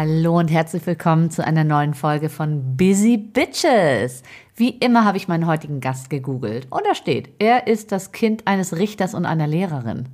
Hallo und herzlich willkommen zu einer neuen Folge von Busy Bitches. Wie immer habe ich meinen heutigen Gast gegoogelt und da steht, er ist das Kind eines Richters und einer Lehrerin.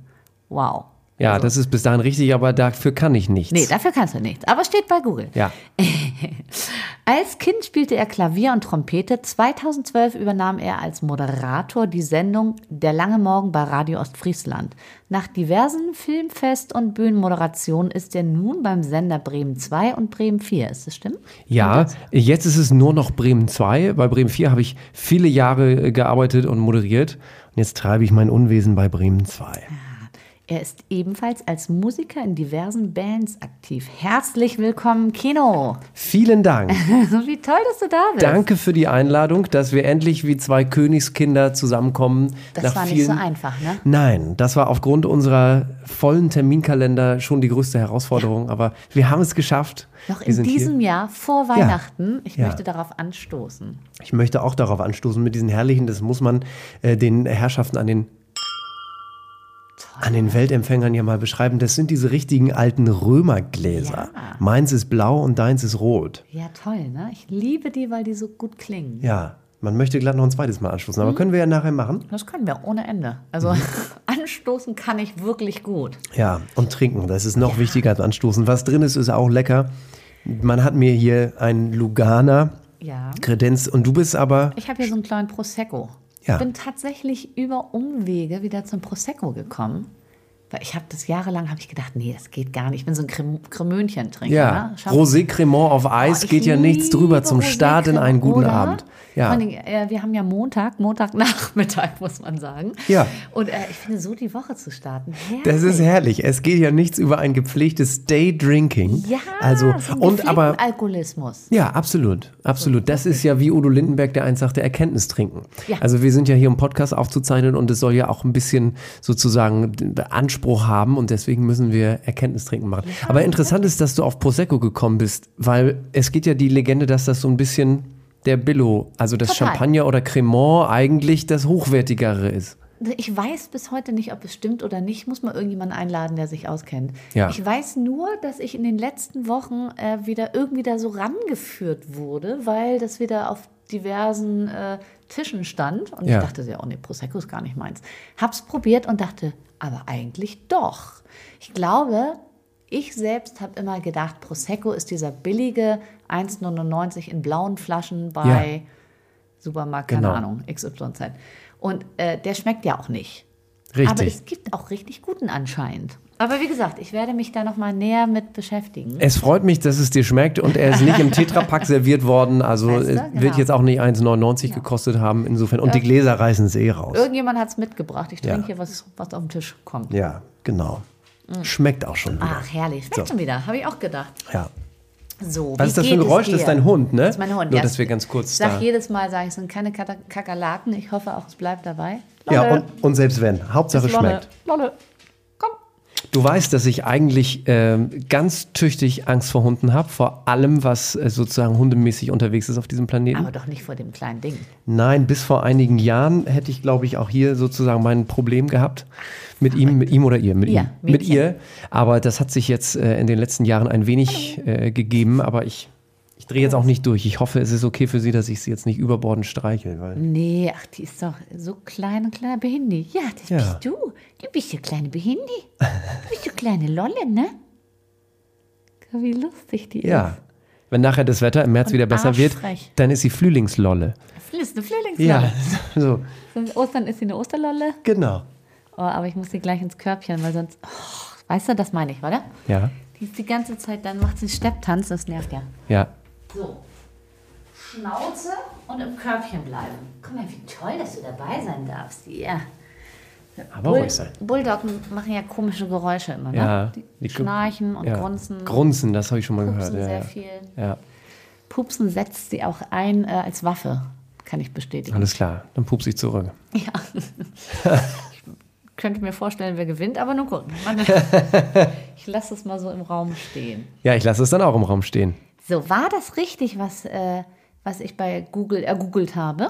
Wow. Ja, also. das ist bis dahin richtig, aber dafür kann ich nichts. Nee, dafür kannst du nichts. Aber steht bei Google. Ja. als Kind spielte er Klavier und Trompete. 2012 übernahm er als Moderator die Sendung Der lange Morgen bei Radio Ostfriesland. Nach diversen Filmfest- und Bühnenmoderationen ist er nun beim Sender Bremen 2 und Bremen 4. Ist das stimmt? Ja, jetzt ist es nur noch Bremen 2. Bei Bremen 4 habe ich viele Jahre gearbeitet und moderiert. Und jetzt treibe ich mein Unwesen bei Bremen 2. Ja. Er ist ebenfalls als Musiker in diversen Bands aktiv. Herzlich willkommen, Kino. Vielen Dank. wie toll, dass du da bist. Danke für die Einladung, dass wir endlich wie zwei Königskinder zusammenkommen. Das war nicht so einfach, ne? Nein, das war aufgrund unserer vollen Terminkalender schon die größte Herausforderung, ja. aber wir haben es geschafft. Noch in diesem hier. Jahr vor Weihnachten. Ja. Ich ja. möchte darauf anstoßen. Ich möchte auch darauf anstoßen mit diesen herrlichen, das muss man äh, den Herrschaften an den an den Weltempfängern ja mal beschreiben, das sind diese richtigen alten Römergläser. Ja. Meins ist blau und deins ist rot. Ja, toll, ne? Ich liebe die, weil die so gut klingen. Ja, man möchte glatt noch ein zweites Mal anstoßen, aber mhm. können wir ja nachher machen? Das können wir, ohne Ende. Also mhm. anstoßen kann ich wirklich gut. Ja, und trinken, das ist noch ja. wichtiger als anstoßen. Was drin ist, ist auch lecker. Man hat mir hier ein Lugana ja. Kredenz und du bist aber... Ich habe hier so einen kleinen Prosecco. Ja. Ich bin tatsächlich über Umwege wieder zum Prosecco gekommen. Weil ich habe das jahrelang habe ich gedacht, nee, das geht gar nicht. Ich bin so ein Crem Cremönchen-Trinker. Ja, ne? Rosé Cremant auf Eis oh, geht ja nichts drüber zum Start in einen guten? Abend. Ja. Allem, äh, wir haben ja Montag, Montagnachmittag, muss man sagen. Ja. Und äh, ich finde, so die Woche zu starten, herrlich. Das ist herrlich. Es geht ja nichts über ein gepflegtes Day-Drinking. Ja, also, so und aber Alkoholismus. Ja, absolut. Absolut. Das ist ja wie Udo Lindenberg, der eins sagte, Erkenntnis trinken. Ja. Also wir sind ja hier, um Podcast aufzuzeichnen und es soll ja auch ein bisschen sozusagen Anspruch haben und deswegen müssen wir Erkenntnis trinken machen. Ja, aber interessant ist, dass du auf Prosecco gekommen bist, weil es geht ja die Legende, dass das so ein bisschen der Billo, also das Total. Champagner oder Cremant eigentlich das hochwertigere ist. Ich weiß bis heute nicht, ob es stimmt oder nicht. Ich muss mal irgendjemanden einladen, der sich auskennt. Ja. Ich weiß nur, dass ich in den letzten Wochen äh, wieder irgendwie da so rangeführt wurde, weil das wieder auf diversen äh, Tischen stand. Und ja. ich dachte ja, oh nee, Prosecco ist gar nicht meins. Hab's probiert und dachte, aber eigentlich doch. Ich glaube, ich selbst habe immer gedacht, Prosecco ist dieser billige 1,99 in blauen Flaschen bei ja. Supermarkt, keine genau. Ahnung, XYZ. Und äh, der schmeckt ja auch nicht. Richtig. Aber es gibt auch richtig guten anscheinend. Aber wie gesagt, ich werde mich da noch mal näher mit beschäftigen. Es freut mich, dass es dir schmeckt und er ist nicht im Tetrapack serviert worden. Also weißt du? genau. wird jetzt auch nicht 1,99 genau. gekostet haben. Insofern und die Gläser reißen es eh raus. Irgendjemand hat es mitgebracht. Ich trinke ja. hier was, was auf den Tisch kommt. Ja, genau. Mhm. Schmeckt auch schon wieder. Ach herrlich, schmeckt so. schon wieder. Habe ich auch gedacht. Ja. So, Was ist das für ein Geräusch? Das ist dein Hund, ne? Das ist mein Hund. Nur, dass wir ganz kurz. Ich sage jedes Mal, sage ich, es sind keine Kakerlaken. Ich hoffe auch, es bleibt dabei. Lolle. Ja, und, und, selbst wenn. Hauptsache schmeckt. Lolle. Du weißt, dass ich eigentlich äh, ganz tüchtig Angst vor Hunden habe, vor allem, was äh, sozusagen hundemäßig unterwegs ist auf diesem Planeten. Aber doch nicht vor dem kleinen Ding. Nein, bis vor einigen Jahren hätte ich, glaube ich, auch hier sozusagen mein Problem gehabt. Mit Ach, ihm, mit ihm oder ihr? Mit ja, ihm. Mit ihr. Aber das hat sich jetzt äh, in den letzten Jahren ein wenig äh, gegeben. Aber ich ich drehe jetzt auch nicht durch. Ich hoffe, es ist okay für Sie, dass ich sie jetzt nicht überbordend streichel. Weil nee, ach, die ist doch so klein und kleiner Behindi. Ja, das ja. bist du. Du bist ja kleine Behindi. Du bist ja kleine Lolle, ne? Wie lustig die ja. ist. Wenn nachher das Wetter im März und wieder besser wird, dann ist sie Flühlingslolle. Ist eine Flühlingslolle. Ja, so. Ostern ist sie eine Osterlolle. Genau. Oh, aber ich muss sie gleich ins Körbchen, weil sonst. Oh, weißt du, das meine ich, oder? Ja. Die ist die ganze Zeit, dann macht sie Stepptanz, das nervt ja. Ja. So. Schnauze und im Körbchen bleiben. Guck mal, wie toll, dass du dabei sein darfst. Ja. Aber Bull ruhig sein. Bulldoggen machen ja komische Geräusche immer, ne? Ja. Die schnarchen und ja. grunzen. Grunzen, das habe ich schon mal Pupsen gehört. Ja, sehr viel. Ja. Pupsen setzt sie auch ein äh, als Waffe, kann ich bestätigen. Alles klar, dann pupse ich zurück. Ja. könnte mir vorstellen, wer gewinnt, aber nun gucken. ich lasse es mal so im Raum stehen. Ja, ich lasse es dann auch im Raum stehen. So, war das richtig, was, äh, was ich bei Google ergoogelt habe.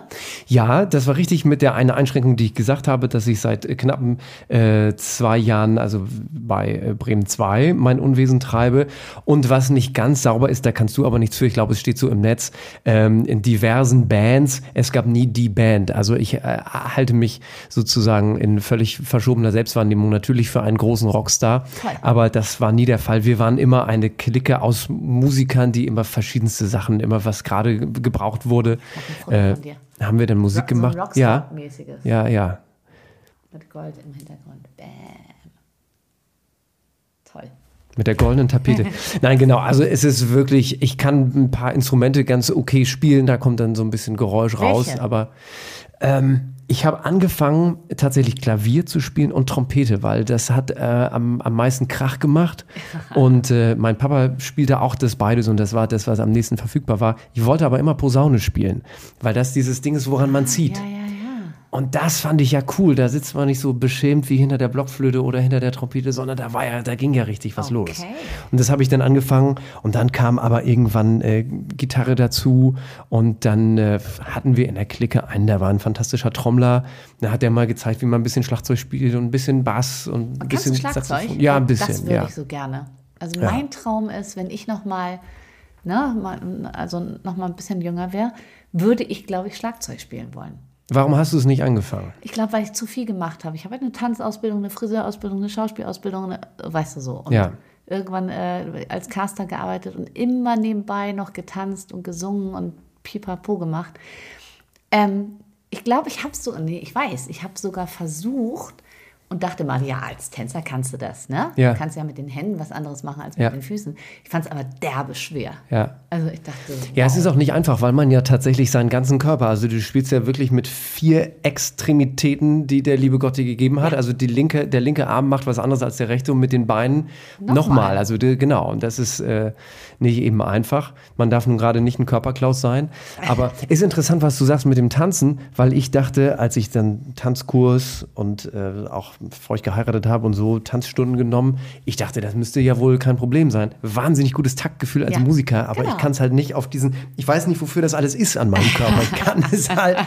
Ja, das war richtig mit der eine Einschränkung, die ich gesagt habe, dass ich seit knappen äh, zwei Jahren, also bei äh, Bremen 2, mein Unwesen treibe. Und was nicht ganz sauber ist, da kannst du aber nichts für, ich glaube, es steht so im Netz, ähm, in diversen Bands, es gab nie die Band. Also ich äh, halte mich sozusagen in völlig verschobener Selbstwahrnehmung natürlich für einen großen Rockstar, Toll. aber das war nie der Fall. Wir waren immer eine Clique aus Musikern, die immer verschiedenste Sachen, immer was gerade gebraucht wurde. Äh, haben wir denn Musik Rock, gemacht? So ja. Ja, ja. Mit Gold im Hintergrund. Bam. Toll. Mit der goldenen Tapete. Nein, genau. Also es ist wirklich, ich kann ein paar Instrumente ganz okay spielen, da kommt dann so ein bisschen Geräusch Welche? raus, aber ähm, ich habe angefangen, tatsächlich Klavier zu spielen und Trompete, weil das hat äh, am, am meisten Krach gemacht. Und äh, mein Papa spielte auch das beides und das war das, was am nächsten verfügbar war. Ich wollte aber immer Posaune spielen, weil das dieses Ding ist, woran man zieht. Ja, ja, und das fand ich ja cool. Da sitzt man nicht so beschämt wie hinter der Blockflöte oder hinter der Trompete, sondern da war ja, da ging ja richtig was okay. los. Und das habe ich dann angefangen und dann kam aber irgendwann äh, Gitarre dazu und dann äh, hatten wir in der Clique einen, der war ein fantastischer Trommler. Da hat er mal gezeigt, wie man ein bisschen Schlagzeug spielt und ein bisschen Bass und ein bisschen Schlagzeug. Ja, ein bisschen. Das würde ja. ich so gerne. Also mein ja. Traum ist, wenn ich noch mal, ne, also noch mal ein bisschen jünger wäre, würde ich, glaube ich, Schlagzeug spielen wollen. Warum hast du es nicht angefangen? Ich glaube, weil ich zu viel gemacht habe. Ich habe halt eine Tanzausbildung, eine Friseurausbildung, eine Schauspielausbildung, eine, weißt du so. Und ja. irgendwann äh, als Caster gearbeitet und immer nebenbei noch getanzt und gesungen und pipapo gemacht. Ähm, ich glaube, ich habe so, nee, ich weiß, ich habe sogar versucht, und dachte mal, ja, als Tänzer kannst du das, ne? Ja. Du kannst ja mit den Händen was anderes machen als mit ja. den Füßen. Ich fand es aber derbe schwer. Ja. Also ich dachte. Wow. Ja, es ist auch nicht einfach, weil man ja tatsächlich seinen ganzen Körper, also du spielst ja wirklich mit vier Extremitäten, die der liebe Gott dir gegeben hat. Ja. Also die linke, der linke Arm macht was anderes als der rechte und mit den Beinen nochmal. Noch also die, genau, und das ist äh, nicht eben einfach. Man darf nun gerade nicht ein Körperklaus sein. Aber ist interessant, was du sagst mit dem Tanzen, weil ich dachte, als ich dann Tanzkurs und äh, auch bevor ich geheiratet habe und so Tanzstunden genommen. Ich dachte, das müsste ja wohl kein Problem sein. Wahnsinnig gutes Taktgefühl als ja, Musiker, aber genau. ich kann es halt nicht auf diesen, ich weiß nicht, wofür das alles ist an meinem Körper. Ich kann es halt,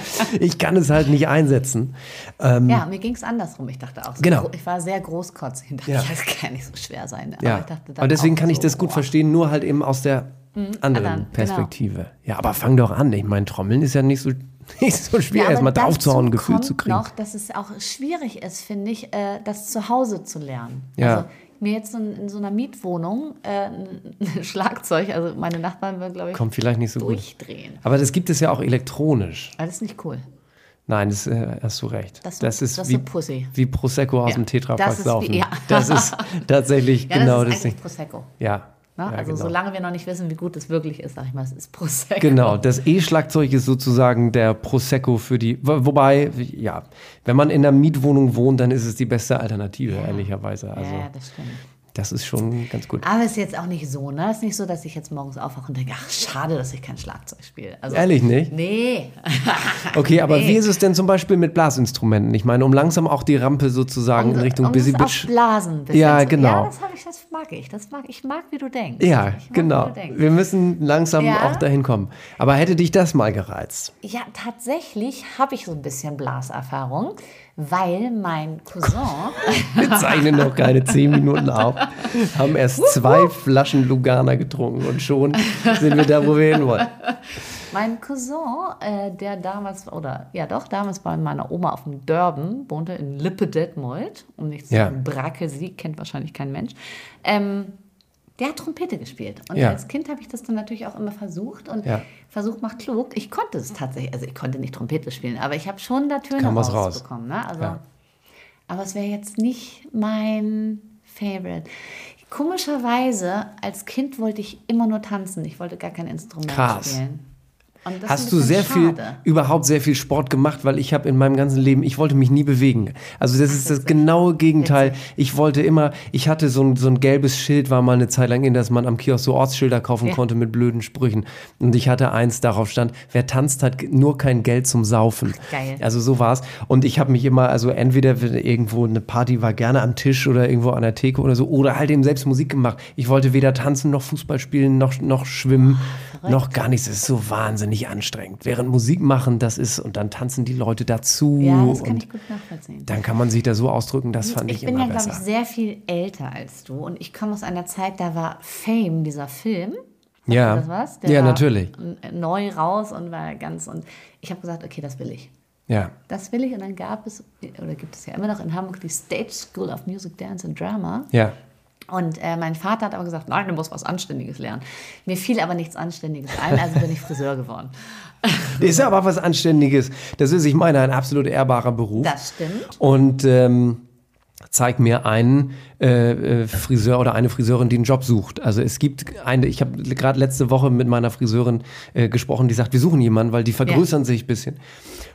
ich kann es halt nicht einsetzen. Ähm, ja, mir ging es andersrum. Ich dachte auch, so genau. ich war sehr großkotzig und dachte, ja. das kann nicht so schwer sein. Aber, ja. aber deswegen kann ich das gut boah. verstehen, nur halt eben aus der mhm, anderen, anderen, genau. Perspektive. Genau. Ja, aber fang doch an. Ich meine, Trommeln ist ja nicht so nicht so schwer, ja, erstmal draufzuhauen, ein Gefühl zu kriegen. noch, dass es auch schwierig ist, finde ich, äh, das zu Hause zu lernen. Ja. Also, mir jetzt in, in so einer Mietwohnung äh, ein Schlagzeug, also meine Nachbarn würden, glaube ich, Kommt vielleicht nicht so durchdrehen. Gut. Aber das gibt es ja auch elektronisch. Aber das ist nicht cool. Nein, das äh, hast du recht. Das, das ist, das wie, Pussy. wie Prosecco aus ja. dem Tetrapack saufen. Ja. Das ist tatsächlich ja, genau das. Ist das Ding. Prosecco. Ja, Ne? Ja, also genau. solange wir noch nicht wissen, wie gut es wirklich ist, sag ich mal, es ist Prosecco. Genau, das E-Schlagzeug ist sozusagen der Prosecco für die, wobei, ja, wenn man in einer Mietwohnung wohnt, dann ist es die beste Alternative, ja. ehrlicherweise. Also, ja, das stimmt. Das ist schon ganz gut. Aber es ist jetzt auch nicht so, ne? Es ist nicht so, dass ich jetzt morgens aufwache und denke, ach, schade, dass ich kein Schlagzeug spiele. Also, Ehrlich nicht? Nee. okay, aber nee. wie ist es denn zum Beispiel mit Blasinstrumenten? Ich meine, um langsam auch die Rampe sozusagen um, in Richtung um Busy Bitch. Blasen. Ja, genau. Ja, das, ich, das mag ich. Das mag, ich mag, wie du denkst. Ja, mag, genau. Wir müssen langsam ja. auch dahin kommen. Aber hätte dich das mal gereizt? Ja, tatsächlich habe ich so ein bisschen Blaserfahrung weil mein Cousin. Wir zeichnen noch keine zehn Minuten auf, haben erst zwei Flaschen Lugana getrunken und schon sind wir da, wo wir hin wollen. Mein Cousin, äh, der damals, oder ja doch, damals bei meiner Oma auf dem Dörben, wohnte in Lippe-Detmold, um nicht zu sagen, ja. Brakel, kennt wahrscheinlich kein Mensch. Ähm, der hat Trompete gespielt. Und ja. als Kind habe ich das dann natürlich auch immer versucht. Und ja. Versuch macht klug. Ich konnte es tatsächlich, also ich konnte nicht Trompete spielen, aber ich habe schon da Töne rausbekommen. Raus. Ne? Also, ja. Aber es wäre jetzt nicht mein Favorite. Komischerweise, als Kind wollte ich immer nur tanzen. Ich wollte gar kein Instrument Krass. spielen. Hast du sehr schade. viel, überhaupt sehr viel Sport gemacht, weil ich habe in meinem ganzen Leben, ich wollte mich nie bewegen. Also das Ach, ist das, das genaue Gegenteil. Ich wollte immer, ich hatte so ein, so ein gelbes Schild, war mal eine Zeit lang in, dass man am Kiosk so Ortsschilder kaufen ja. konnte mit blöden Sprüchen. Und ich hatte eins, darauf stand, wer tanzt, hat nur kein Geld zum Saufen. Geil. Also so war's. Und ich habe mich immer, also entweder irgendwo eine Party war gerne am Tisch oder irgendwo an der Theke oder so, oder halt eben selbst Musik gemacht. Ich wollte weder tanzen noch Fußball spielen noch, noch schwimmen. verrückt. Noch gar nichts. Es ist so wahnsinnig anstrengend. Während Musik machen, das ist, und dann tanzen die Leute dazu. Ja, das kann ich gut nachvollziehen. Dann kann man sich da so ausdrücken, das fand ich, ich immer besser. Ich bin ja, glaube ich, sehr viel älter als du. Und ich komme aus einer Zeit, da war Fame, dieser Film. Ja, das was? Der ja natürlich. Neu raus und war ganz, und ich habe gesagt, okay, das will ich. Ja. Das will ich. Und dann gab es, oder gibt es ja immer noch in Hamburg die Stage School of Music, Dance and Drama. Ja. Und äh, mein Vater hat aber gesagt, nein, du musst was Anständiges lernen. Mir fiel aber nichts Anständiges ein, also bin ich Friseur geworden. Ist aber was Anständiges. Das ist, ich meine, ein absolut ehrbarer Beruf. Das stimmt. Und ähm, zeig mir einen äh, äh, Friseur oder eine Friseurin, die einen Job sucht. Also es gibt eine, ich habe gerade letzte Woche mit meiner Friseurin äh, gesprochen, die sagt, wir suchen jemanden, weil die vergrößern ja. sich ein bisschen.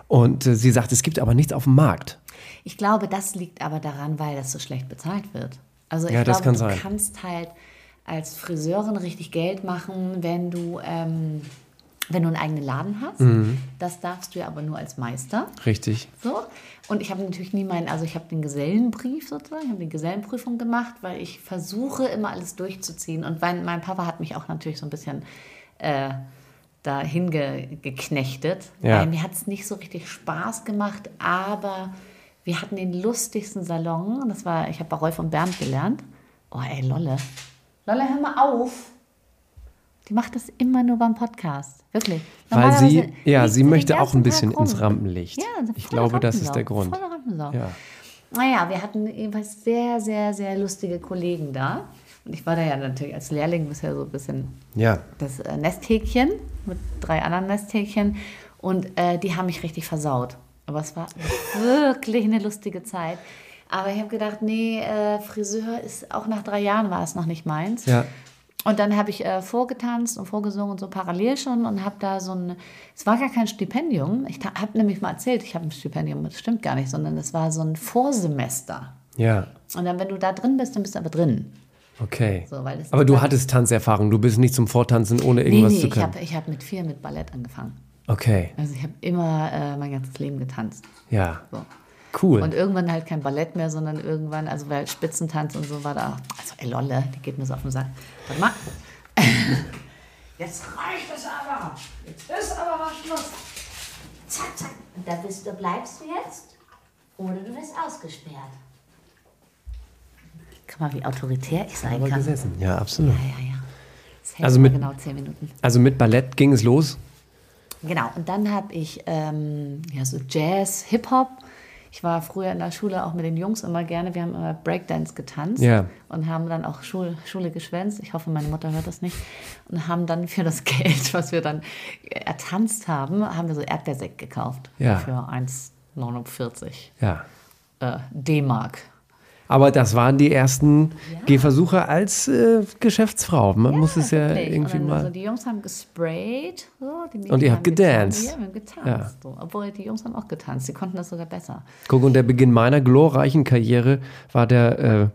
Und äh, sie sagt, es gibt aber nichts auf dem Markt. Ich glaube, das liegt aber daran, weil das so schlecht bezahlt wird. Also ich ja, glaube, kann du sein. kannst halt als Friseurin richtig Geld machen, wenn du, ähm, wenn du einen eigenen Laden hast. Mhm. Das darfst du ja aber nur als Meister. Richtig. So. Und ich habe natürlich nie meinen, also ich habe den Gesellenbrief sozusagen, ich habe die Gesellenprüfung gemacht, weil ich versuche immer alles durchzuziehen. Und mein, mein Papa hat mich auch natürlich so ein bisschen äh, dahin ge, geknechtet. Ja. Weil mir hat es nicht so richtig Spaß gemacht, aber wir hatten den lustigsten Salon. Das war, ich habe bei Rolf und Bernd gelernt. Oh, ey, Lolle. Lolle, hör mal auf. Die macht das immer nur beim Podcast. Wirklich. Weil sie, ja, sie möchte auch ein bisschen ins Rampenlicht. Ja, ich glaube, das ist der Grund. Ja. Naja, wir hatten jedenfalls sehr, sehr, sehr lustige Kollegen da. Und ich war da ja natürlich als Lehrling bisher so ein bisschen ja. das äh, Nesthäkchen mit drei anderen Nesthäkchen. Und äh, die haben mich richtig versaut. Aber es war wirklich eine lustige Zeit. Aber ich habe gedacht, nee, äh, Friseur ist auch nach drei Jahren war es noch nicht meins. Ja. Und dann habe ich äh, vorgetanzt und vorgesungen und so parallel schon und habe da so ein, es war gar kein Stipendium. Ich habe nämlich mal erzählt, ich habe ein Stipendium, das stimmt gar nicht, sondern es war so ein Vorsemester. Ja. Und dann, wenn du da drin bist, dann bist du aber drin. Okay. So, aber du hattest Tanzerfahrung, du bist nicht zum Vortanzen ohne irgendwas nee, nee, zu können. Ich habe hab mit vier mit Ballett angefangen. Okay. Also ich habe immer äh, mein ganzes Leben getanzt. Ja. So. Cool. Und irgendwann halt kein Ballett mehr, sondern irgendwann, also weil Spitzentanz und so war da, also ey Lolle, die geht mir so auf den Sack. Warte mal. Jetzt reicht es aber. Jetzt ist aber mal Schluss. Zack, zack. Und da bist du, bleibst du jetzt oder du wirst ausgesperrt. Guck mal, wie autoritär ich sein kann. Gesessen. Ja, absolut. Ja, ja, ja. Das also mit, genau zehn Minuten. Also mit Ballett ging es los? Genau, und dann habe ich ähm, ja, so Jazz, Hip-Hop. Ich war früher in der Schule auch mit den Jungs immer gerne. Wir haben immer Breakdance getanzt ja. und haben dann auch Schul Schule geschwänzt. Ich hoffe, meine Mutter hört das nicht. Und haben dann für das Geld, was wir dann ertanzt haben, haben wir so Erdbeersekt gekauft. Ja. Für 1,49 ja. äh, D-Mark. Aber das waren die ersten ja. Gehversuche als äh, Geschäftsfrau. Man ja, muss es ja wirklich. irgendwie mal. Also die Jungs haben gesprayt. So, und ihr habt gedanced. Haben getanzt. Ja. So. Obwohl die Jungs haben auch getanzt. Die konnten das sogar besser. Guck, und der Beginn meiner glorreichen Karriere war der, äh,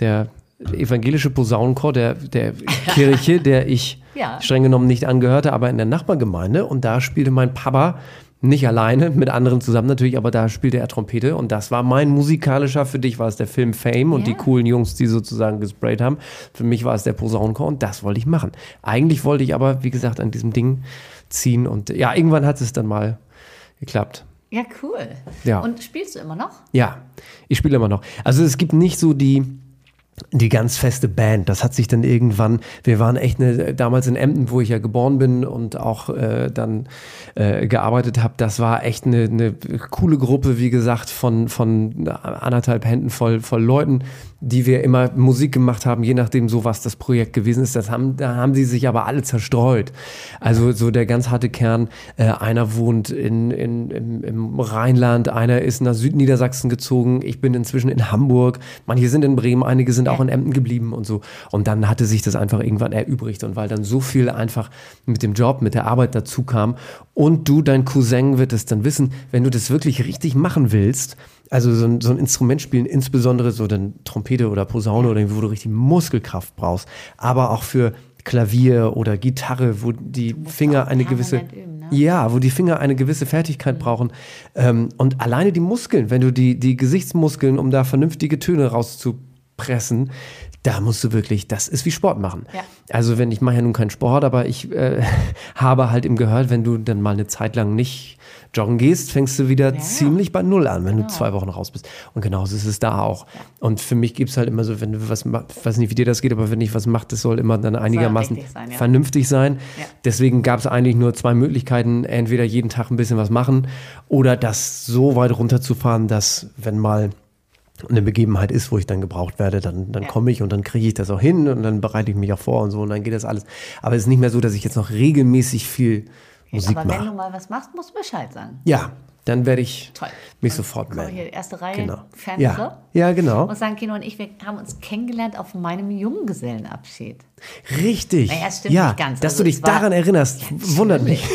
der evangelische Posaunenchor der, der Kirche, der ich ja. streng genommen nicht angehörte, aber in der Nachbargemeinde. Und da spielte mein Papa nicht alleine, mit anderen zusammen natürlich, aber da spielte er Trompete und das war mein musikalischer, für dich war es der Film Fame und die coolen Jungs, die sozusagen gesprayt haben. Für mich war es der Posaunenchor und das wollte ich machen. Eigentlich wollte ich aber, wie gesagt, an diesem Ding ziehen und ja, irgendwann hat es dann mal geklappt. Ja, cool. Ja. Und spielst du immer noch? Ja, ich spiele immer noch. Also es gibt nicht so die die ganz feste Band. Das hat sich dann irgendwann, wir waren echt eine, damals in Emden, wo ich ja geboren bin und auch äh, dann äh, gearbeitet habe, das war echt eine, eine coole Gruppe, wie gesagt, von, von anderthalb Händen voll, voll Leuten, die wir immer Musik gemacht haben, je nachdem so was das Projekt gewesen ist. Das haben, da haben die sich aber alle zerstreut. Also so der ganz harte Kern, äh, einer wohnt in, in, im, im Rheinland, einer ist nach Südniedersachsen gezogen, ich bin inzwischen in Hamburg, manche sind in Bremen, einige sind auch in Emden geblieben und so. Und dann hatte sich das einfach irgendwann erübrigt und weil dann so viel einfach mit dem Job, mit der Arbeit dazu kam und du, dein Cousin wird es dann wissen, wenn du das wirklich richtig machen willst, also so ein, so ein Instrument spielen, insbesondere so dann Trompete oder Posaune oder wo du richtig Muskelkraft brauchst, aber auch für Klavier oder Gitarre, wo die Finger eine gewisse üben, ne? ja, wo die Finger eine gewisse Fertigkeit mhm. brauchen ähm, und alleine die Muskeln, wenn du die die Gesichtsmuskeln, um da vernünftige Töne rauszu pressen, da musst du wirklich, das ist wie Sport machen. Ja. Also wenn ich mache ja nun keinen Sport, aber ich äh, habe halt im gehört, wenn du dann mal eine Zeit lang nicht joggen gehst, fängst du wieder ja, ziemlich bei Null an, wenn genau. du zwei Wochen raus bist. Und genauso ist es da auch. Ja. Und für mich gibt es halt immer so, wenn du was machst, ich weiß nicht, wie dir das geht, aber wenn ich was mache, das soll immer dann einigermaßen sein, ja. vernünftig sein. Deswegen gab es eigentlich nur zwei Möglichkeiten, entweder jeden Tag ein bisschen was machen oder das so weit runterzufahren, dass wenn mal eine Begebenheit ist, wo ich dann gebraucht werde, dann, dann ja. komme ich und dann kriege ich das auch hin und dann bereite ich mich auch vor und so und dann geht das alles. Aber es ist nicht mehr so, dass ich jetzt noch regelmäßig viel Musik mache. Aber wenn du mal was machst, musst du Bescheid sagen. Ja, dann werde ich Toll. mich und sofort melden. Hier, erste Reihe, genau. Ja. ja, genau. Und sagen, Kino und ich, wir haben uns kennengelernt auf meinem Junggesellenabschied. Richtig. Naja, stimmt ja, nicht ganz. Dass also, du dich daran erinnerst, ja, wundert mich.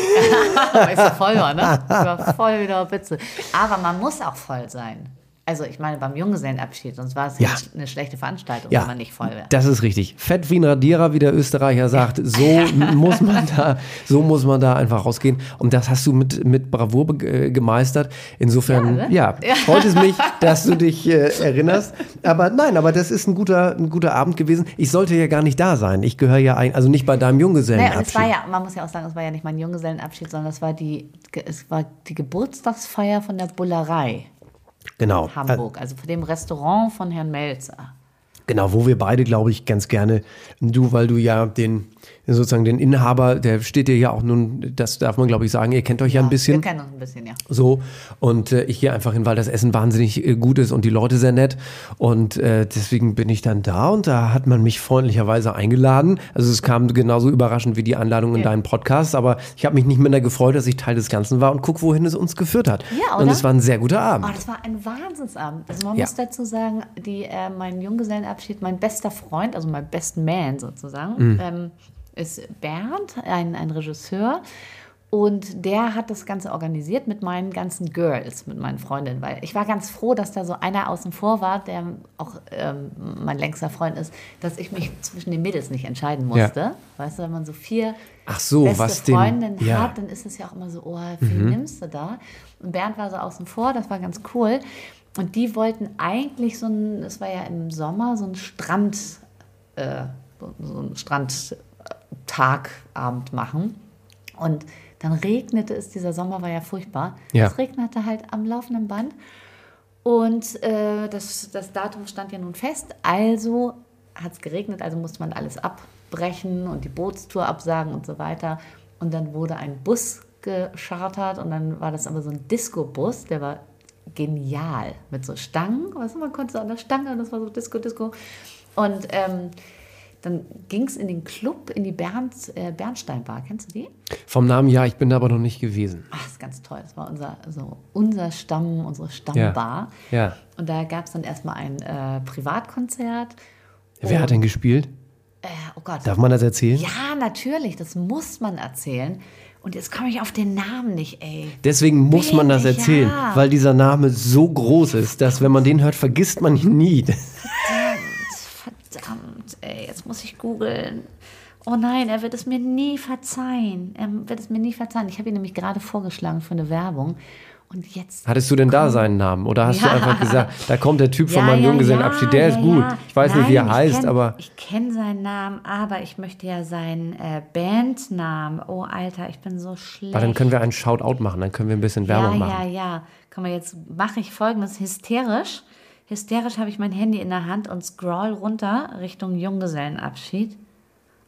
Ich so voll war, ne? Ich war voll wieder Witze. Aber man muss auch voll sein. Also ich meine beim Junggesellenabschied, sonst war es ja. eine schlechte Veranstaltung, ja, wenn man nicht voll wäre. Das ist richtig. Fett wie ein Radierer, wie der Österreicher sagt, so muss man da, so muss man da einfach rausgehen. Und das hast du mit, mit Bravour äh, gemeistert. Insofern, ja, ne? ja, freut es mich, dass du dich äh, erinnerst. Aber nein, aber das ist ein guter, ein guter Abend gewesen. Ich sollte ja gar nicht da sein. Ich gehöre ja ein, also nicht bei deinem Junggesellenabschied. Naja, es war ja, man muss ja auch sagen, es war ja nicht mein Junggesellenabschied, sondern es war die, es war die Geburtstagsfeier von der Bullerei. Genau. Hamburg, also von dem Restaurant von Herrn Melzer. Genau, wo wir beide, glaube ich, ganz gerne, du, weil du ja den, sozusagen den Inhaber, der steht dir ja auch nun, das darf man glaube ich sagen, ihr kennt euch ja, ja ein bisschen. Wir kennen uns ein bisschen, ja. So, und äh, ich gehe einfach hin, weil das Essen wahnsinnig äh, gut ist und die Leute sehr nett. Und äh, deswegen bin ich dann da und da hat man mich freundlicherweise eingeladen. Also es kam genauso überraschend wie die Einladung in ja. deinen Podcast, aber ich habe mich nicht minder gefreut, dass ich Teil des Ganzen war und guck, wohin es uns geführt hat. Ja, oder? Und es war ein sehr guter Abend. Oh, das war ein Wahnsinnsabend. Also man ja. muss dazu sagen, die, äh, mein Junggesellenabschied, mein bester Freund, also mein best man sozusagen, mhm. ähm, ist Bernd, ein, ein Regisseur. Und der hat das Ganze organisiert mit meinen ganzen Girls, mit meinen Freundinnen, weil ich war ganz froh, dass da so einer außen vor war, der auch ähm, mein längster Freund ist, dass ich mich zwischen den Mädels nicht entscheiden musste. Ja. Weißt du, wenn man so vier Ach so, beste was Freundinnen den, ja. hat, dann ist es ja auch immer so, oh, wie mhm. nimmst du da? Und Bernd war so außen vor, das war ganz cool. Und die wollten eigentlich so ein, es war ja im Sommer, so ein Strand, äh, so ein Strand Tagabend machen. Und dann regnete es, dieser Sommer war ja furchtbar. Ja. Es regnete halt am laufenden Band. Und äh, das, das Datum stand ja nun fest. Also hat es geregnet, also musste man alles abbrechen und die Bootstour absagen und so weiter. Und dann wurde ein Bus geschartert und dann war das aber so ein Disco-Bus, der war genial mit so Stangen. Weißt du, man konnte so an der Stange und das war so Disco, Disco. Und ähm, dann ging es in den Club, in die Bernd, äh, Bernsteinbar. Kennst du die? Vom Namen ja, ich bin da aber noch nicht gewesen. Ach, das ist ganz toll. Das war unser, also unser Stamm, unsere Stammbar. Ja. ja. Und da gab es dann erstmal ein äh, Privatkonzert. Wer hat denn gespielt? Äh, oh Gott. Darf man das erzählen? Ja, natürlich. Das muss man erzählen. Und jetzt komme ich auf den Namen nicht, ey. Deswegen muss Wenig, man das erzählen, ja. weil dieser Name so groß ist, dass wenn man den hört, vergisst man ihn nie. Ey, jetzt muss ich googeln. Oh nein, er wird es mir nie verzeihen. Er wird es mir nie verzeihen. Ich habe ihn nämlich gerade vorgeschlagen für eine Werbung. Und jetzt. Hattest du denn da seinen Namen? Oder hast ja. du einfach gesagt, da kommt der Typ von meinem ja, Junggesellenabschied, der ist gut. Ich weiß Nein, nicht, wie er heißt, kenn, aber. Ich kenne seinen Namen, aber ich möchte ja seinen äh, Bandnamen. Oh, Alter, ich bin so schlecht. Weil dann können wir einen Shoutout machen, dann können wir ein bisschen Werbung machen. Ja, ja, ja. Komm mal, jetzt mache ich folgendes hysterisch. Hysterisch habe ich mein Handy in der Hand und scroll runter Richtung Junggesellenabschied.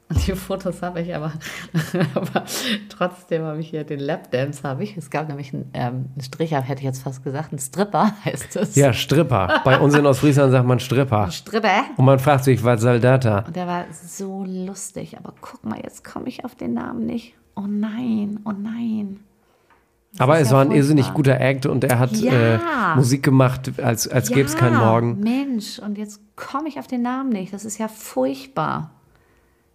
Und die Fotos habe ich aber, aber trotzdem habe ich hier den Lapdance habe ich. Es gab nämlich einen, ähm, einen Stricher, hätte ich jetzt fast gesagt, ein Stripper heißt es. Ja, Stripper. Bei uns in Ostfriesland sagt man Stripper. Stripper. Und man fragt sich, was soll das da? Und der war so lustig, aber guck mal, jetzt komme ich auf den Namen nicht. Oh nein, oh nein. Aber es ja war ein irrsinnig guter Act und er hat ja. äh, Musik gemacht, als, als ja, gäbe es keinen Morgen. Mensch, und jetzt komme ich auf den Namen nicht. Das ist ja furchtbar.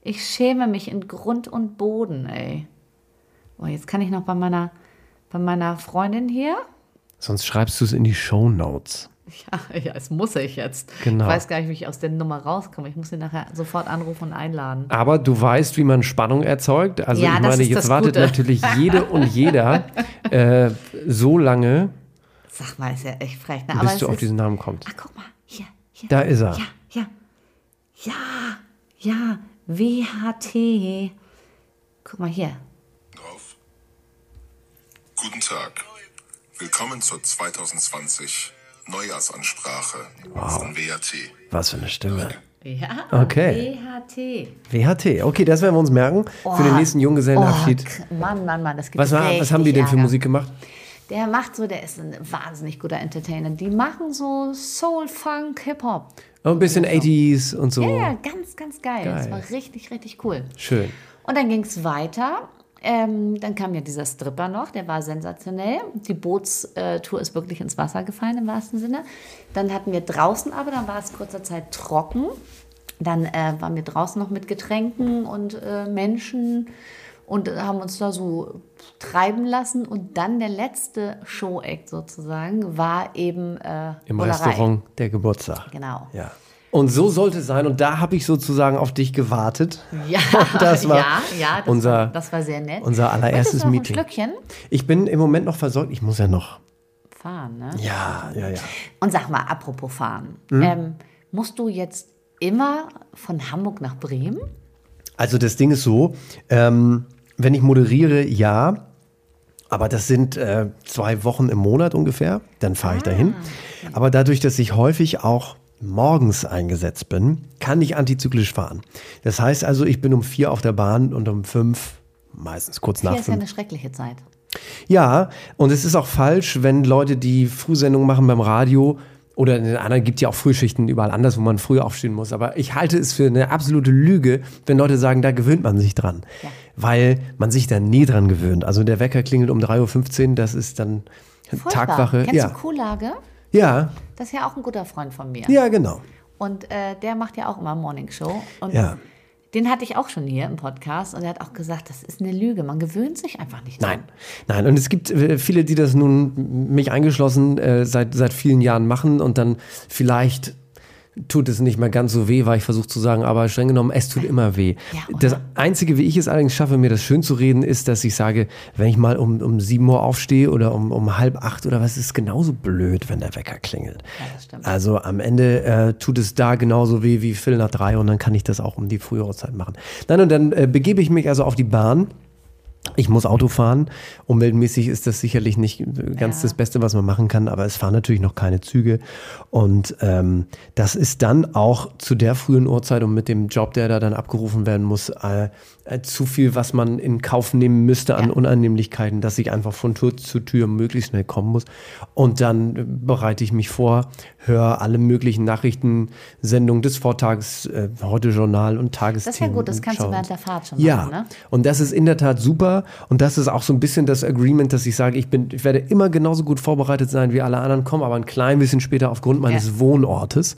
Ich schäme mich in Grund und Boden, ey. Boah, jetzt kann ich noch bei meiner, bei meiner Freundin hier. Sonst schreibst du es in die Show Notes. Ja, ja, es muss ich jetzt. Genau. Ich weiß gar nicht, wie ich aus der Nummer rauskomme. Ich muss ihn nachher sofort anrufen und einladen. Aber du weißt, wie man Spannung erzeugt. Also ja, ich meine, jetzt wartet Gute. natürlich jede und jeder äh, so lange. Sag mal, ist ja echt frech. Ne? bis du auf diesen Namen kommst. Ach, guck mal, hier, hier. Da ist er. Ja, ja. Ja, ja, WHT. Guck mal hier. Drauf. Guten Tag. Willkommen zur 2020 Neujahrsansprache wow. von WHT. Was für eine Stimme. Ja, okay. WHT. WHT, okay, das werden wir uns merken oh, für den nächsten Junggesellenabschied. Oh, Mann, Mann, Mann, das gibt was, war, was haben die denn für Musik gemacht? Der macht so, der ist ein wahnsinnig guter Entertainer. Die machen so Soul, Funk, Hip-Hop. Oh, ein bisschen so. 80s und so. Ja, ja, ganz, ganz geil. geil. Das war richtig, richtig cool. Schön. Und dann ging es weiter. Ähm, dann kam ja dieser Stripper noch, der war sensationell. Die Bootstour ist wirklich ins Wasser gefallen im wahrsten Sinne. Dann hatten wir draußen aber, dann war es kurzer Zeit trocken. Dann äh, waren wir draußen noch mit Getränken und äh, Menschen und haben uns da so treiben lassen. Und dann der letzte Show-Act sozusagen war eben äh, im Bullerei. Restaurant der Geburtstag. Genau. Ja. Und so sollte es sein. Und da habe ich sozusagen auf dich gewartet. Ja, das war ja, ja das, unser, war, das war sehr nett. Unser allererstes noch Meeting. Ein Schlückchen? Ich bin im Moment noch versorgt. Ich muss ja noch fahren, ne? Ja, ja, ja. Und sag mal, apropos fahren. Mhm. Ähm, musst du jetzt immer von Hamburg nach Bremen? Also das Ding ist so, ähm, wenn ich moderiere, ja. Aber das sind äh, zwei Wochen im Monat ungefähr. Dann fahre ah. ich dahin. Aber dadurch, dass ich häufig auch morgens eingesetzt bin, kann ich antizyklisch fahren. Das heißt also, ich bin um vier auf der Bahn und um fünf, meistens kurz nach fünf. Das ist ja eine schreckliche Zeit. Ja, und es ist auch falsch, wenn Leute, die Frühsendungen machen beim Radio, oder in den anderen gibt ja auch Frühschichten überall anders, wo man früh aufstehen muss. Aber ich halte es für eine absolute Lüge, wenn Leute sagen, da gewöhnt man sich dran. Ja. Weil man sich da nie dran gewöhnt. Also der Wecker klingelt um 3.15 Uhr, das ist dann Furchtbar. Tagwache. Kennst ja. du Kuhlage? Ja. Das ist ja auch ein guter Freund von mir. Ja, genau. Und äh, der macht ja auch immer Morning Show. Und ja. Den hatte ich auch schon hier im Podcast und er hat auch gesagt, das ist eine Lüge. Man gewöhnt sich einfach nicht dran. Nein, nein. Und es gibt äh, viele, die das nun, mich eingeschlossen, äh, seit, seit vielen Jahren machen und dann vielleicht tut es nicht mehr ganz so weh, weil ich versuche zu sagen, aber streng genommen, es tut immer weh. Ja, das Einzige, wie ich es allerdings schaffe, mir das schön zu reden, ist, dass ich sage, wenn ich mal um, um sieben Uhr aufstehe oder um, um halb acht oder was, ist es genauso blöd, wenn der Wecker klingelt. Ja. Also am Ende äh, tut es da genauso weh wie Viertel nach drei und dann kann ich das auch um die frühere Zeit machen. Nein, und dann äh, begebe ich mich also auf die Bahn ich muss Auto fahren. Umweltmäßig ist das sicherlich nicht ganz ja. das Beste, was man machen kann, aber es fahren natürlich noch keine Züge. Und ähm, das ist dann auch zu der frühen Uhrzeit und mit dem Job, der da dann abgerufen werden muss, äh, äh, zu viel, was man in Kauf nehmen müsste an ja. Unannehmlichkeiten, dass ich einfach von Tür zu Tür möglichst schnell kommen muss. Und dann bereite ich mich vor, höre alle möglichen Nachrichtensendungen des Vortags, äh, heute Journal und Tagesthemen. Das ist ja gut, das kannst du während der Fahrt schon ja. machen. Ja, und das ist in der Tat super. Und das ist auch so ein bisschen das Agreement, dass ich sage, ich bin, ich werde immer genauso gut vorbereitet sein wie alle anderen, komme aber ein klein bisschen später aufgrund meines ja. Wohnortes.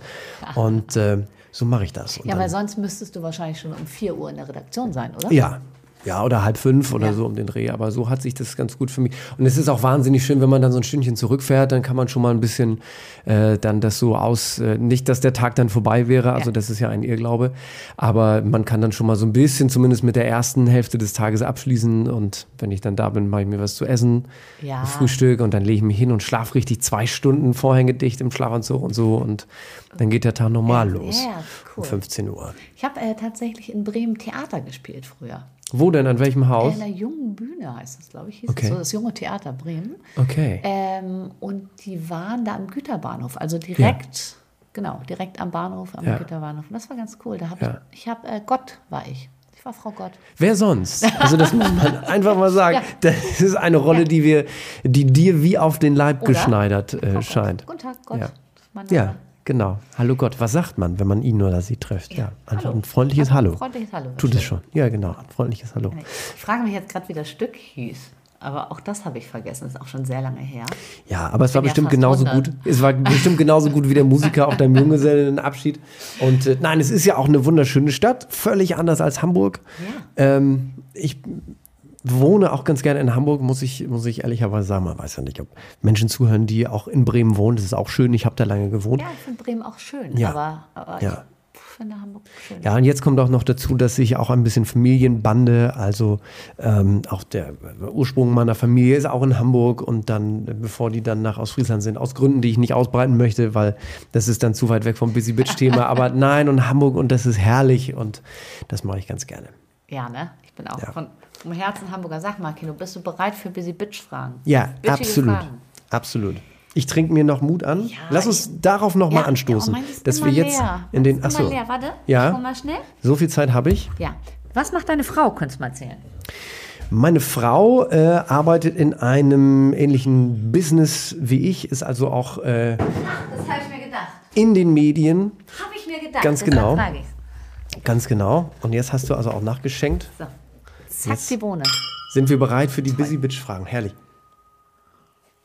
Und äh, so mache ich das. Und ja, weil sonst müsstest du wahrscheinlich schon um 4 Uhr in der Redaktion sein, oder? Ja, ja, oder halb fünf oder ja. so um den Dreh. Aber so hat sich das ganz gut für mich. Und es ist auch wahnsinnig schön, wenn man dann so ein Stündchen zurückfährt, dann kann man schon mal ein bisschen äh, dann das so aus, äh, nicht, dass der Tag dann vorbei wäre, also ja. das ist ja ein Irrglaube, aber man kann dann schon mal so ein bisschen zumindest mit der ersten Hälfte des Tages abschließen und wenn ich dann da bin, mache ich mir was zu essen, ja. Frühstück und dann lege ich mich hin und schlafe richtig zwei Stunden vorhängedicht im Schlafanzug und so und dann geht der Tag normal los. Ja, cool. Um 15 Uhr. Ich habe äh, tatsächlich in Bremen Theater gespielt früher. Wo denn? An welchem Haus? In der jungen Bühne heißt das, glaube ich. Hieß okay. das, so, das junge Theater Bremen. Okay. Ähm, und die waren da am Güterbahnhof, also direkt, ja. genau, direkt am Bahnhof, am ja. Güterbahnhof. Und das war ganz cool. Da hab ja. ich, ich habe äh, Gott war ich. Ich war Frau Gott. Wer sonst? Also das muss man einfach mal sagen. Ja. Das ist eine Rolle, die wir, die dir wie auf den Leib Oder? geschneidert äh, scheint. Guten Tag, Gott. Ja. Genau. Hallo Gott. Was sagt man, wenn man ihn oder sie trifft? Ja, ja einfach ein freundliches Hallo. Ein freundliches Hallo. Tut es schon. Ja, genau. Ein freundliches Hallo. Ich frage mich jetzt gerade, wie das Stück hieß. Aber auch das habe ich vergessen. Das ist auch schon sehr lange her. Ja, aber es war bestimmt genauso 100. gut. Es war bestimmt genauso gut wie der Musiker auf deinem Junggesellenabschied. Und äh, nein, es ist ja auch eine wunderschöne Stadt. Völlig anders als Hamburg. Ja. Ähm, ich wohne auch ganz gerne in Hamburg, muss ich, muss ich ehrlicherweise sagen. Man weiß ja nicht, ob Menschen zuhören, die auch in Bremen wohnen. Das ist auch schön. Ich habe da lange gewohnt. Ja, ich finde Bremen auch schön. Ja. Aber, aber ja. finde Hamburg schön. Ja, und jetzt kommt auch noch dazu, dass ich auch ein bisschen Familienbande, also ähm, auch der Ursprung meiner Familie ist auch in Hamburg und dann, bevor die dann nach Ostfriesland sind, aus Gründen, die ich nicht ausbreiten möchte, weil das ist dann zu weit weg vom Busy Bitch-Thema. Aber nein, und Hamburg und das ist herrlich und das mache ich ganz gerne. Ja, ne? Ich bin auch ja. von, vom Herzen Hamburger. Sag mal, Kino, bist du bereit für Busy Bitch-Fragen? Ja, Bitchige absolut. Fragen. Absolut. Ich trinke mir noch Mut an. Ja, Lass uns darauf noch ja, anstoßen, ja, dass wir jetzt leer. in den achso, leer. Warte, ja, mal schnell. So viel Zeit habe ich. Ja. Was macht deine Frau? Könntest du mal erzählen? Meine Frau äh, arbeitet in einem ähnlichen Business wie ich, ist also auch äh, Ach, das habe ich mir gedacht. in den Medien. Habe ich mir gedacht. Ganz genau. Ganz genau. Und jetzt hast du also auch nachgeschenkt. So. Zack, jetzt die Bohne. Sind wir bereit für die Busy Bitch Fragen? Herrlich.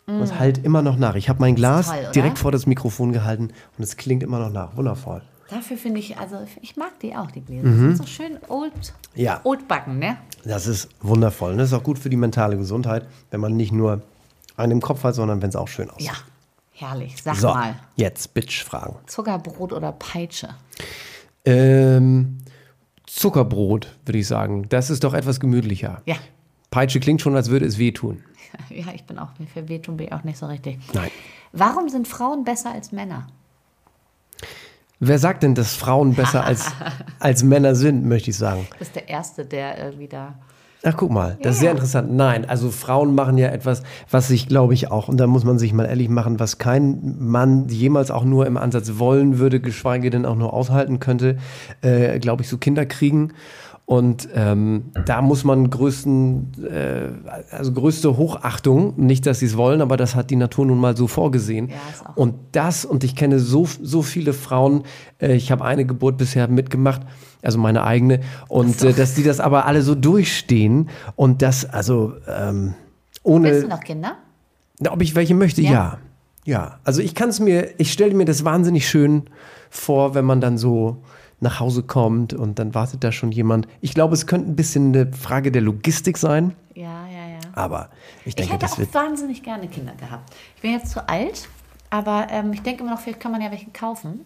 Mm. Und halt immer noch nach. Ich habe mein Glas toll, direkt vor das Mikrofon gehalten und es klingt immer noch nach. Wundervoll. Dafür finde ich, also ich mag die auch, die Gläser. Mhm. Sind so schön old, ja. old backen, ne? Das ist wundervoll. Das ist auch gut für die mentale Gesundheit, wenn man nicht nur einen im Kopf hat, sondern wenn es auch schön aussieht. Ja, herrlich. Sag so, mal. Jetzt Bitch-Fragen. Zuckerbrot oder Peitsche? Ähm, Zuckerbrot, würde ich sagen. Das ist doch etwas gemütlicher. Ja. Peitsche klingt schon, als würde es wehtun. Ja, ich bin auch für wehtun bin ich auch nicht so richtig. Nein. Warum sind Frauen besser als Männer? Wer sagt denn, dass Frauen besser als, als Männer sind, möchte ich sagen? Du bist der Erste, der irgendwie da. Ach, guck mal, das ist sehr interessant. Nein, also Frauen machen ja etwas, was sich, glaube ich, auch, und da muss man sich mal ehrlich machen, was kein Mann jemals auch nur im Ansatz wollen würde, geschweige denn auch nur aushalten könnte, äh, glaube ich, so Kinder kriegen. Und ähm, da muss man größten, äh, also größte Hochachtung, nicht, dass sie es wollen, aber das hat die Natur nun mal so vorgesehen. Ja, und das, und ich kenne so, so viele Frauen, äh, ich habe eine Geburt bisher mitgemacht, also meine eigene, und äh, dass die das aber alle so durchstehen und das, also ähm, ohne. Willst du noch Kinder? Ob ich welche möchte, ja. Ja, ja. also ich kann es mir, ich stelle mir das wahnsinnig schön vor, wenn man dann so nach Hause kommt und dann wartet da schon jemand. Ich glaube, es könnte ein bisschen eine Frage der Logistik sein. Ja, ja, ja. Aber ich denke, ich hätte das auch wird wahnsinnig gerne Kinder gehabt. Ich bin jetzt zu alt, aber ähm, ich denke immer noch, vielleicht kann man ja welche kaufen.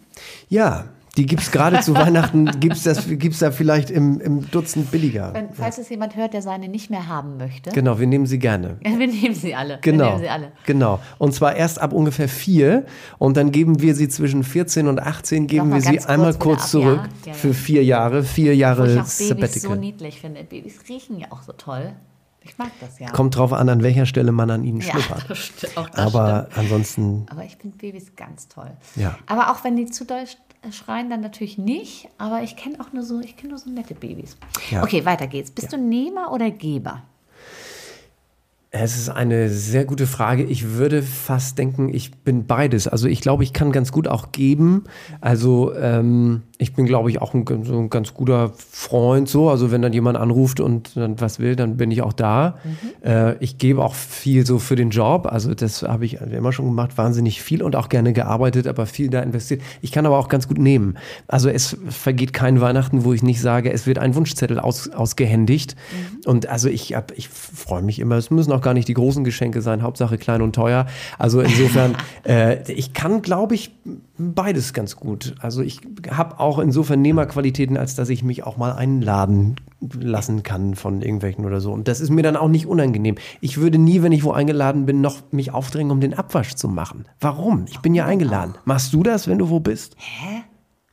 Ja, die gibt es gerade zu Weihnachten, gibt es das gibt's da vielleicht im, im Dutzend billiger. Wenn, falls ja. es jemand hört, der seine nicht mehr haben möchte. Genau, wir nehmen sie gerne. Ja, wir nehmen sie alle. Genau, sie alle. genau. Und zwar erst ab ungefähr vier und dann geben wir sie zwischen 14 und 18, geben wir sie kurz einmal kurz zurück ja. für vier Jahre, vier Jahre Wo ich auch Babys so niedlich finde. Babys riechen ja auch so toll. Ich mag das ja. Kommt drauf an, an welcher Stelle man an ihnen schnuppert. Ja, Aber stimmt. ansonsten. Aber ich finde Babys ganz toll. Ja. Aber auch wenn die zu doll schreien, dann natürlich nicht. Aber ich kenne auch nur so, ich kenne nur so nette Babys. Ja. Okay, weiter geht's. Bist ja. du Nehmer oder Geber? Es ist eine sehr gute Frage. Ich würde fast denken, ich bin beides. Also ich glaube, ich kann ganz gut auch geben. Also ähm, ich bin, glaube ich, auch ein, so ein ganz guter Freund so. Also wenn dann jemand anruft und dann was will, dann bin ich auch da. Mhm. Äh, ich gebe auch viel so für den Job. Also das habe ich immer schon gemacht, wahnsinnig viel und auch gerne gearbeitet, aber viel da investiert. Ich kann aber auch ganz gut nehmen. Also es vergeht kein Weihnachten, wo ich nicht sage, es wird ein Wunschzettel aus, ausgehändigt. Mhm. Und also ich, ich freue mich immer. Es müssen auch gar nicht die großen Geschenke sein, Hauptsache klein und teuer. Also insofern, äh, ich kann, glaube ich, beides ganz gut. Also ich habe auch insofern Nehmerqualitäten, als dass ich mich auch mal einladen lassen kann von irgendwelchen oder so. Und das ist mir dann auch nicht unangenehm. Ich würde nie, wenn ich wo eingeladen bin, noch mich aufdrängen, um den Abwasch zu machen. Warum? Ich bin ja eingeladen. Machst du das, wenn du wo bist? Hä?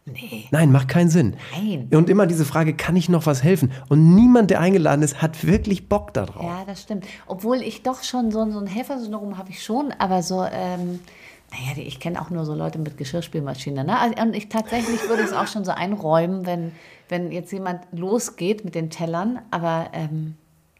Nee. Nein, macht keinen Sinn. Nein. Und immer diese Frage, kann ich noch was helfen? Und niemand, der eingeladen ist, hat wirklich Bock darauf. Ja, das stimmt. Obwohl ich doch schon so, so ein Helfersyndrom habe ich schon, aber so, ähm, naja, ich kenne auch nur so Leute mit Geschirrspülmaschine. Ne? Also, und ich tatsächlich würde es auch schon so einräumen, wenn, wenn jetzt jemand losgeht mit den Tellern. Aber ähm,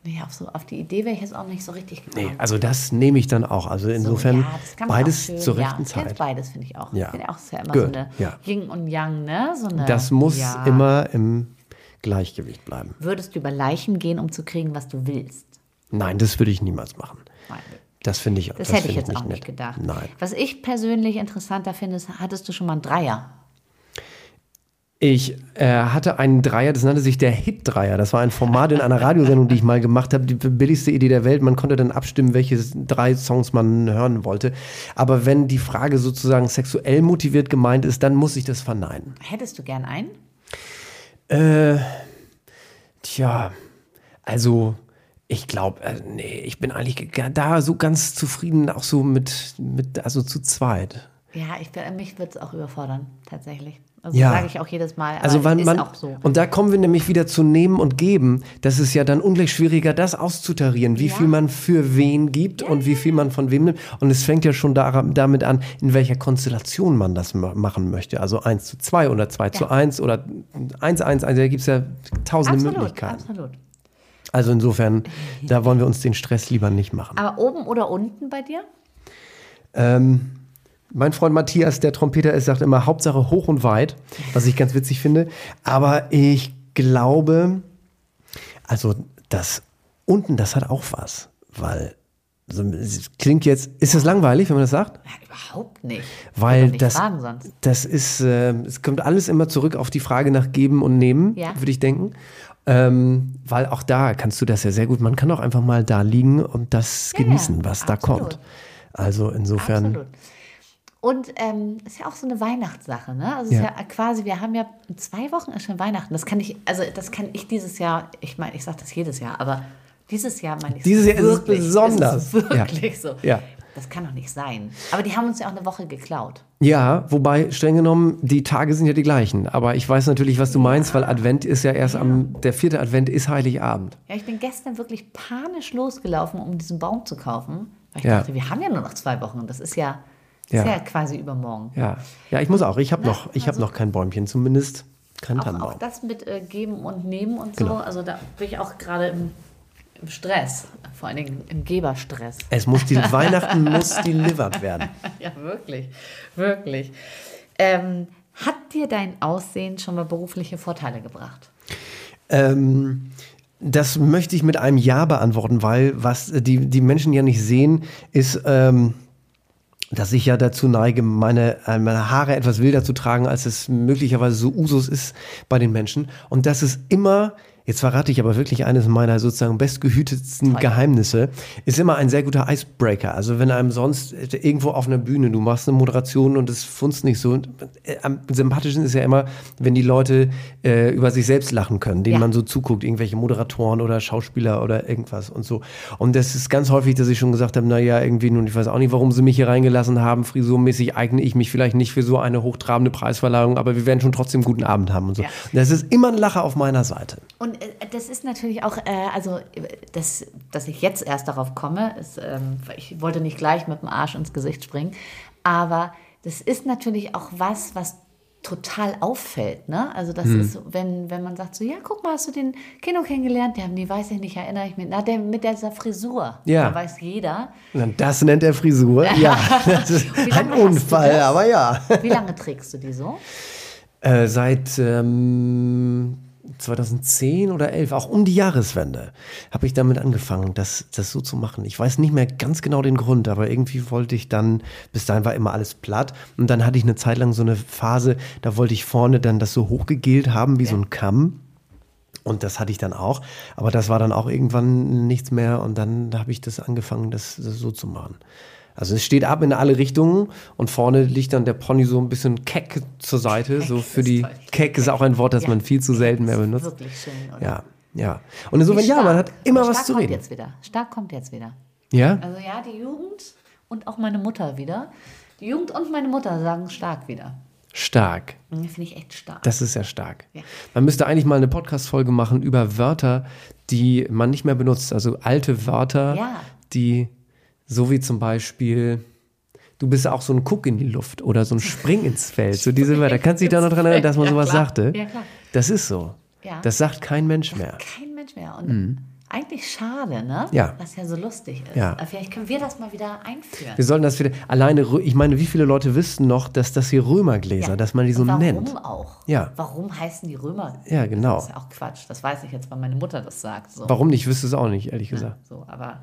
nee, auf, so, auf die Idee wäre ich jetzt auch nicht so richtig gekommen. Nee, also das nehme ich dann auch. Also insofern so, ja, beides zur rechten ja, Zeit. Beides finde ich auch. Ja. Ich finde auch, ist ja immer Good. so eine ja. Yin und Yang. Ne? So eine, das muss immer im Gleichgewicht bleiben. Würdest du über Leichen gehen, um zu kriegen, was du willst? Nein, das würde ich niemals machen. Nein. Das finde ich. Das, das hätte ich jetzt ich auch nicht gedacht. Nein. Was ich persönlich interessanter finde, ist, hattest du schon mal einen Dreier? Ich äh, hatte einen Dreier, das nannte sich der Hit-Dreier. Das war ein Format in einer Radiosendung, die ich mal gemacht habe. Die billigste Idee der Welt. Man konnte dann abstimmen, welche drei Songs man hören wollte. Aber wenn die Frage sozusagen sexuell motiviert gemeint ist, dann muss ich das verneinen. Hättest du gern einen? Äh, tja, also ich glaube, äh, nee, ich bin eigentlich da so ganz zufrieden, auch so mit, mit also zu zweit. Ja, ich, mich würde es auch überfordern, tatsächlich. Also ja. sage ich auch jedes Mal. also weil man, so. Und da kommen wir nämlich wieder zu Nehmen und Geben. Das ist ja dann ungleich schwieriger, das auszutarieren, wie ja. viel man für wen gibt ja. und wie viel man von wem nimmt. Und es fängt ja schon da, damit an, in welcher Konstellation man das machen möchte. Also 1 zu 2 oder 2 zu 1 oder 1 1 1. Da gibt es ja tausende absolut, Möglichkeiten. Absolut. Also insofern, da wollen wir uns den Stress lieber nicht machen. Aber oben oder unten bei dir? Ähm, mein Freund Matthias, der Trompeter ist, sagt immer Hauptsache hoch und weit, was ich ganz witzig finde. Aber ich glaube, also das unten, das hat auch was, weil so, klingt jetzt, ist das langweilig, wenn man das sagt? Ja, überhaupt nicht. Weil das, das ist, äh, es kommt alles immer zurück auf die Frage nach Geben und Nehmen, ja. würde ich denken. Ähm, weil auch da kannst du das ja sehr gut, man kann auch einfach mal da liegen und das ja, genießen, was absolut. da kommt. Also insofern. Absolut. Und ähm, ist ja auch so eine Weihnachtssache, ne? Also ja. ist ja quasi, wir haben ja in zwei Wochen ist schon Weihnachten. Das kann ich, also das kann ich dieses Jahr, ich meine, ich sage das jedes Jahr, aber dieses Jahr meine ich Dieses Jahr wirklich, ist es besonders. Ist wirklich ja. so. Ja. Das kann doch nicht sein. Aber die haben uns ja auch eine Woche geklaut. Ja, wobei streng genommen, die Tage sind ja die gleichen. Aber ich weiß natürlich, was du meinst, weil Advent ist ja erst ja. am, der vierte Advent ist Heiligabend. Ja, ich bin gestern wirklich panisch losgelaufen, um diesen Baum zu kaufen. Weil ich ja. dachte, wir haben ja nur noch zwei Wochen. Das ist ja, ja. Ist ja quasi übermorgen. Ja, ja ich muss auch. Ich habe noch, ich also, hab noch kein Bäumchen, zumindest kein auch, Auch das mit äh, Geben und Nehmen und genau. so. Also da bin ich auch gerade im, im, Stress. Vor allen Dingen im Geberstress. Es muss die Weihnachten muss delivered werden. ja, wirklich. Wirklich. Ähm, hat dir dein Aussehen schon mal berufliche Vorteile gebracht? Ähm, das möchte ich mit einem Ja beantworten, weil was die, die Menschen ja nicht sehen, ist. Ähm, dass ich ja dazu neige, meine, äh, meine Haare etwas wilder zu tragen, als es möglicherweise so Usus ist bei den Menschen. Und dass es immer Jetzt verrate ich aber wirklich eines meiner sozusagen bestgehütetsten Toll. Geheimnisse. Ist immer ein sehr guter Icebreaker. Also wenn einem sonst irgendwo auf einer Bühne, du machst eine Moderation und es funzt nicht so. Äh, am sympathischen ist ja immer, wenn die Leute äh, über sich selbst lachen können, denen ja. man so zuguckt, irgendwelche Moderatoren oder Schauspieler oder irgendwas und so. Und das ist ganz häufig, dass ich schon gesagt habe, naja, irgendwie, nun, ich weiß auch nicht, warum sie mich hier reingelassen haben. Frisurmäßig eigne ich mich vielleicht nicht für so eine hochtrabende Preisverleihung, aber wir werden schon trotzdem einen guten Abend haben und so. Ja. Das ist immer ein Lacher auf meiner Seite. Und äh, das ist natürlich auch, äh, also das, dass ich jetzt erst darauf komme, ist, ähm, ich wollte nicht gleich mit dem Arsch ins Gesicht springen, aber das ist natürlich auch was, was total auffällt. Ne? Also das hm. ist, wenn, wenn man sagt so, ja, guck mal, hast du den Kino kennengelernt? Der, nee, weiß ich nicht, erinnere ich mich. Na, der mit dieser Frisur. Ja. Da weiß jeder. Das nennt er Frisur? ja, das ist ein Unfall, aber ja. Wie lange trägst du die so? Äh, seit ähm, 2010 oder 11, auch um die Jahreswende, habe ich damit angefangen, das, das so zu machen. Ich weiß nicht mehr ganz genau den Grund, aber irgendwie wollte ich dann, bis dahin war immer alles platt und dann hatte ich eine Zeit lang so eine Phase, da wollte ich vorne dann das so hochgegelt haben wie ja. so ein Kamm. Und das hatte ich dann auch, aber das war dann auch irgendwann nichts mehr und dann habe ich das angefangen, das, das so zu machen. Also es steht ab in alle Richtungen und vorne liegt dann der Pony so ein bisschen keck zur Seite. Keck so für die toll. Keck ist auch ein Wort, das ja. man viel zu selten mehr benutzt. Wirklich schön, oder? Ja, ja. Und insofern, ja, man hat immer Stark was zu reden. Jetzt wieder. Stark kommt jetzt wieder. Ja? Also ja, die Jugend und auch meine Mutter wieder. Die Jugend und meine Mutter sagen stark wieder. Stark. Finde ich echt stark. Das ist ja stark. Ja. Man müsste eigentlich mal eine Podcast-Folge machen über Wörter, die man nicht mehr benutzt. Also alte Wörter, ja. die so wie zum Beispiel, du bist auch so ein Guck in die Luft oder so ein Spring ins Feld. So diese Wörter. Kannst du dich da noch dran erinnern, dass man ja, sowas klar. sagte? Ja, klar. Das ist so. Ja. Das sagt kein Mensch mehr. Kein Mensch mehr. Und mhm. eigentlich schade, ne? Ja. Was ja so lustig ist. Ja. Aber vielleicht können wir das mal wieder einführen. Wir sollten das wieder. Alleine, ich meine, wie viele Leute wissen noch, dass das hier Römergläser, ja. dass man die so warum nennt? Warum auch? Ja. Warum heißen die Römer? Ja, genau. Das ist ja auch Quatsch. Das weiß ich jetzt, weil meine Mutter das sagt. So. Warum nicht? Ich wüsste es auch nicht, ehrlich gesagt. so, aber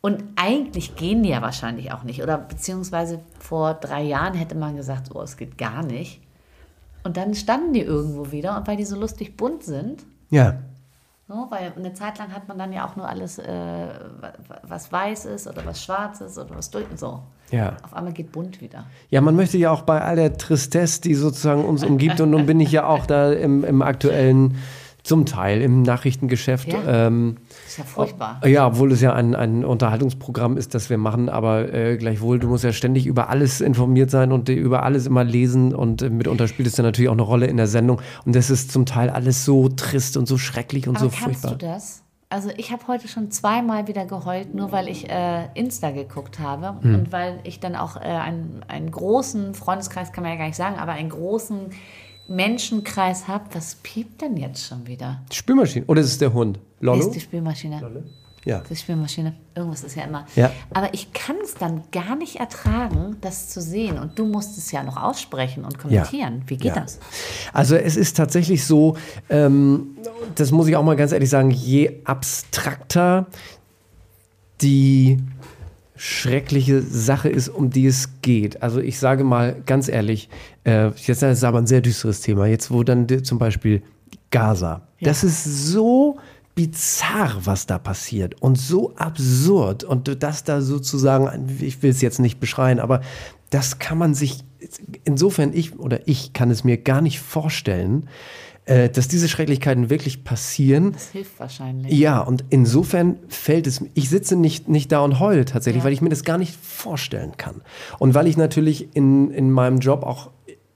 und eigentlich gehen die ja wahrscheinlich auch nicht. Oder beziehungsweise vor drei Jahren hätte man gesagt, oh, es geht gar nicht. Und dann standen die irgendwo wieder und weil die so lustig bunt sind. Ja. So, weil eine Zeit lang hat man dann ja auch nur alles, äh, was weiß ist oder was schwarz ist oder was durch und so. Ja. Auf einmal geht bunt wieder. Ja, man möchte ja auch bei all der Tristesse, die sozusagen uns umgibt, und nun bin ich ja auch da im, im aktuellen zum Teil im Nachrichtengeschäft. Ja. Ähm, das ist ja furchtbar. Ja, obwohl es ja ein, ein Unterhaltungsprogramm ist, das wir machen, aber äh, gleichwohl, du musst ja ständig über alles informiert sein und über alles immer lesen und äh, mitunter spielt es dann natürlich auch eine Rolle in der Sendung und das ist zum Teil alles so trist und so schrecklich und aber so kannst furchtbar. du das? Also ich habe heute schon zweimal wieder geheult, nur weil ich äh, Insta geguckt habe hm. und weil ich dann auch äh, einen, einen großen Freundeskreis, kann man ja gar nicht sagen, aber einen großen Menschenkreis habt, was piept denn jetzt schon wieder? Die Spülmaschine. Oder ist es der Hund? Lollo? ist die Spülmaschine. Lollo? Ja. Die Spülmaschine. Irgendwas ist ja immer. Ja. Aber ich kann es dann gar nicht ertragen, das zu sehen. Und du musst es ja noch aussprechen und kommentieren. Ja. Wie geht ja. das? Also es ist tatsächlich so, ähm, das muss ich auch mal ganz ehrlich sagen, je abstrakter die schreckliche Sache ist, um die es geht. Also ich sage mal ganz ehrlich, äh, jetzt ist aber ein sehr düsteres Thema. Jetzt wo dann zum Beispiel Gaza. Ja. Das ist so bizarr, was da passiert und so absurd und das da sozusagen, ich will es jetzt nicht beschreien, aber das kann man sich, insofern ich oder ich kann es mir gar nicht vorstellen, äh, dass diese Schrecklichkeiten wirklich passieren. Das hilft wahrscheinlich. Ja, und insofern fällt es, ich sitze nicht, nicht da und heule tatsächlich, ja. weil ich mir das gar nicht vorstellen kann. Und weil ich natürlich in, in meinem Job auch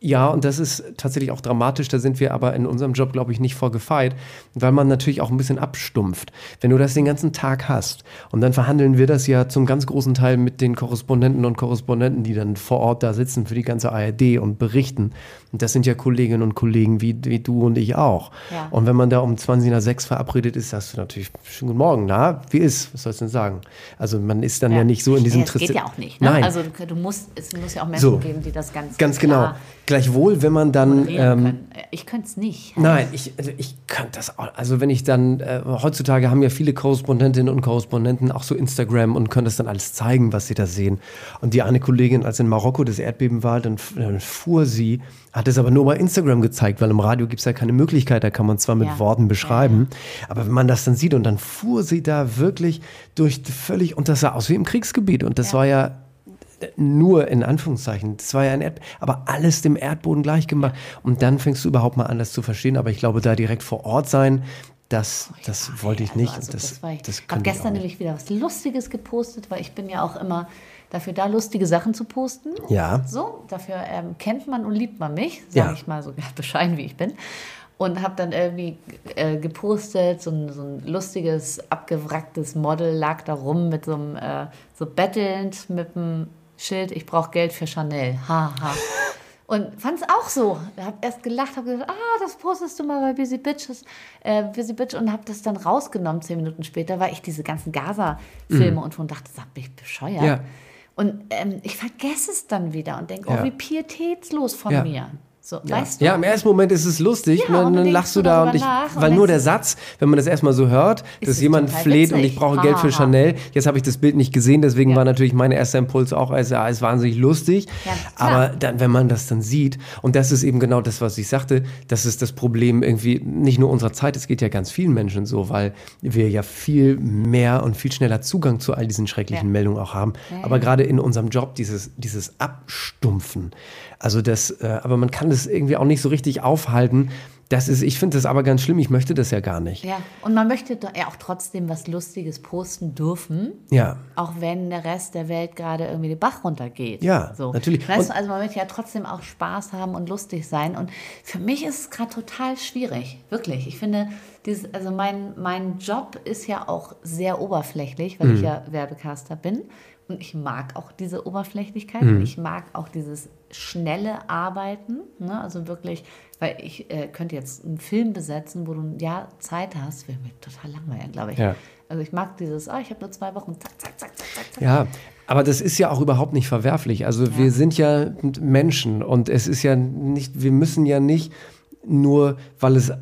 ja, und das ist tatsächlich auch dramatisch. Da sind wir aber in unserem Job, glaube ich, nicht vorgefeit, weil man natürlich auch ein bisschen abstumpft. Wenn du das den ganzen Tag hast und dann verhandeln wir das ja zum ganz großen Teil mit den Korrespondenten und Korrespondenten, die dann vor Ort da sitzen für die ganze ARD und berichten. Und das sind ja Kolleginnen und Kollegen wie, wie du und ich auch. Ja. Und wenn man da um 20 nach 6 verabredet ist, sagst du natürlich, schönen guten Morgen, na, wie ist? Was sollst du denn sagen? Also man ist dann ja, ja nicht so in diesem ja, Das geht ja auch nicht. Ne? Nein. Also du musst, es muss ja auch Menschen so, geben, die das ganz Ganz genau. Gleichwohl, wenn man dann. Ähm, ich könnte es nicht. Nein, ich, also ich könnte das auch. Also, wenn ich dann. Äh, heutzutage haben ja viele Korrespondentinnen und Korrespondenten auch so Instagram und können das dann alles zeigen, was sie da sehen. Und die eine Kollegin, als in Marokko das Erdbeben war, dann, dann fuhr sie, hat es aber nur bei Instagram gezeigt, weil im Radio gibt es ja keine Möglichkeit, da kann man zwar mit ja. Worten beschreiben, ja, ja. aber wenn man das dann sieht und dann fuhr sie da wirklich durch völlig, und das sah aus wie im Kriegsgebiet und das war ja nur in Anführungszeichen, das war ja ein Erd, aber alles dem Erdboden gleich gemacht. Und dann fängst du überhaupt mal an, das zu verstehen. Aber ich glaube, da direkt vor Ort sein, das, oh, das ja, wollte ich also nicht. Also, das, das, das ich habe gestern nämlich wieder was Lustiges gepostet, weil ich bin ja auch immer dafür da, lustige Sachen zu posten. Ja. So, dafür ähm, kennt man und liebt man mich, sage ja. ich mal so bescheiden, wie ich bin. Und habe dann irgendwie äh, gepostet, so ein, so ein, lustiges, abgewracktes Model lag da rum mit so einem, äh, so bettelnd mit einem Schild, ich brauche Geld für Chanel. Haha. Ha. Und fand es auch so. Ich habe erst gelacht, habe gesagt, ah, das postest du mal bei Busy Bitches, äh, Busy Bitch und habe das dann rausgenommen zehn Minuten später, weil ich diese ganzen Gaza-Filme mhm. und von dachte, sag mich bescheuert. Ja. Und ähm, ich vergesse es dann wieder und denke, oh, ja. oh, wie pietätslos von ja. mir. So, ja. weißt du? ja, im ersten Moment ist es lustig, ja, dann, dann lachst du da und ich, weil nur der Satz, wenn man das erstmal so hört, dass jemand fleht witzig. und ich brauche ha, Geld für ha. Chanel. Jetzt habe ich das Bild nicht gesehen, deswegen ja. war natürlich mein erster Impuls auch, also, ja, ist wahnsinnig lustig. Aber dann, wenn man das dann sieht, und das ist eben genau das, was ich sagte, das ist das Problem irgendwie nicht nur unserer Zeit, es geht ja ganz vielen Menschen so, weil wir ja viel mehr und viel schneller Zugang zu all diesen schrecklichen Meldungen auch haben. Aber gerade in unserem Job dieses, dieses Abstumpfen, also das, äh, aber man kann das irgendwie auch nicht so richtig aufhalten. Das ist, ich finde das aber ganz schlimm. Ich möchte das ja gar nicht. Ja, und man möchte ja auch trotzdem was Lustiges posten dürfen. Ja. Auch wenn der Rest der Welt gerade irgendwie den Bach runtergeht. Ja, so. natürlich. Weißt du, also man möchte ja trotzdem auch Spaß haben und lustig sein. Und für mich ist es gerade total schwierig. Wirklich. Ich finde, dieses, also mein, mein Job ist ja auch sehr oberflächlich, weil mhm. ich ja Werbecaster bin. Und ich mag auch diese Oberflächlichkeit. Mhm. Ich mag auch dieses schnelle Arbeiten. Ne? Also wirklich, weil ich äh, könnte jetzt einen Film besetzen, wo du ein Jahr Zeit hast, wäre mir total langweilig, glaube ich. Ja. Also ich mag dieses, ah, ich habe nur zwei Wochen, zack, zack, zack, zack, zack. Ja, aber das ist ja auch überhaupt nicht verwerflich. Also ja. wir sind ja Menschen und es ist ja nicht, wir müssen ja nicht nur weil es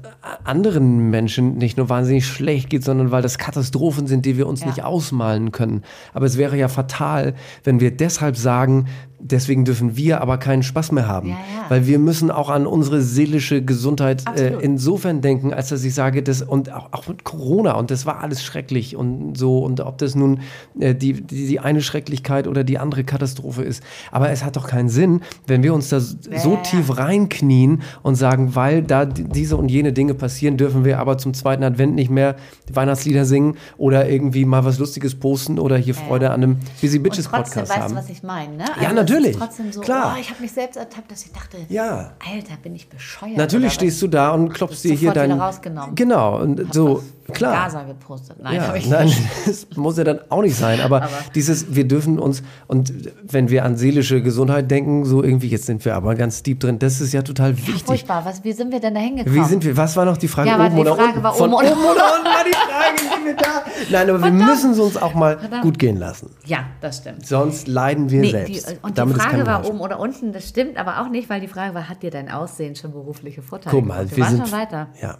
anderen Menschen nicht nur wahnsinnig schlecht geht, sondern weil das Katastrophen sind, die wir uns ja. nicht ausmalen können. Aber es wäre ja fatal, wenn wir deshalb sagen, deswegen dürfen wir aber keinen Spaß mehr haben. Ja, ja. Weil wir müssen auch an unsere seelische Gesundheit äh, insofern denken, als dass ich sage, das und auch, auch, mit Corona und das war alles schrecklich und so und ob das nun äh, die, die, die, eine Schrecklichkeit oder die andere Katastrophe ist. Aber es hat doch keinen Sinn, wenn wir uns da ja, so tief reinknien und sagen, weil da diese und jene Dinge passieren, dürfen wir aber zum zweiten Advent nicht mehr Weihnachtslieder singen oder irgendwie mal was Lustiges posten oder hier Freude an einem Busy Bitches und trotzdem, Podcast weißt haben. Du, was ich meine, ne? Also ja, natürlich. Trotzdem so, Klar. Oh, ich habe mich selbst ertappt, dass ich dachte, ja. Alter, bin ich bescheuert. Natürlich stehst du da und klopfst dir hier dein. rausgenommen. Genau, und so, klar. Gaza gepostet. Nein, ja, ich nein, nicht. das muss ja dann auch nicht sein. Aber, aber, dieses, wir dürfen uns, und wenn wir an seelische Gesundheit denken, so irgendwie, jetzt sind wir aber ganz deep drin, das ist ja total wichtig. Furchtbar, was, wie sind wir denn da hingekommen? Wie sind wir, was war noch die Frage? Ja, oben die oder Frage unten? war Von oben oder oben oder unten war die Frage, sind wir da? Nein, aber Verdammt. wir müssen es uns auch mal Verdammt. gut gehen lassen. Ja, das stimmt. Sonst leiden wir Nee, selbst. die, und Damit die Frage war oben oder unten, das stimmt aber auch nicht, weil die Frage war, hat dir dein Aussehen schon berufliche Vorteile Guck mal, gebracht? wir waren sind. schon weiter. Ja.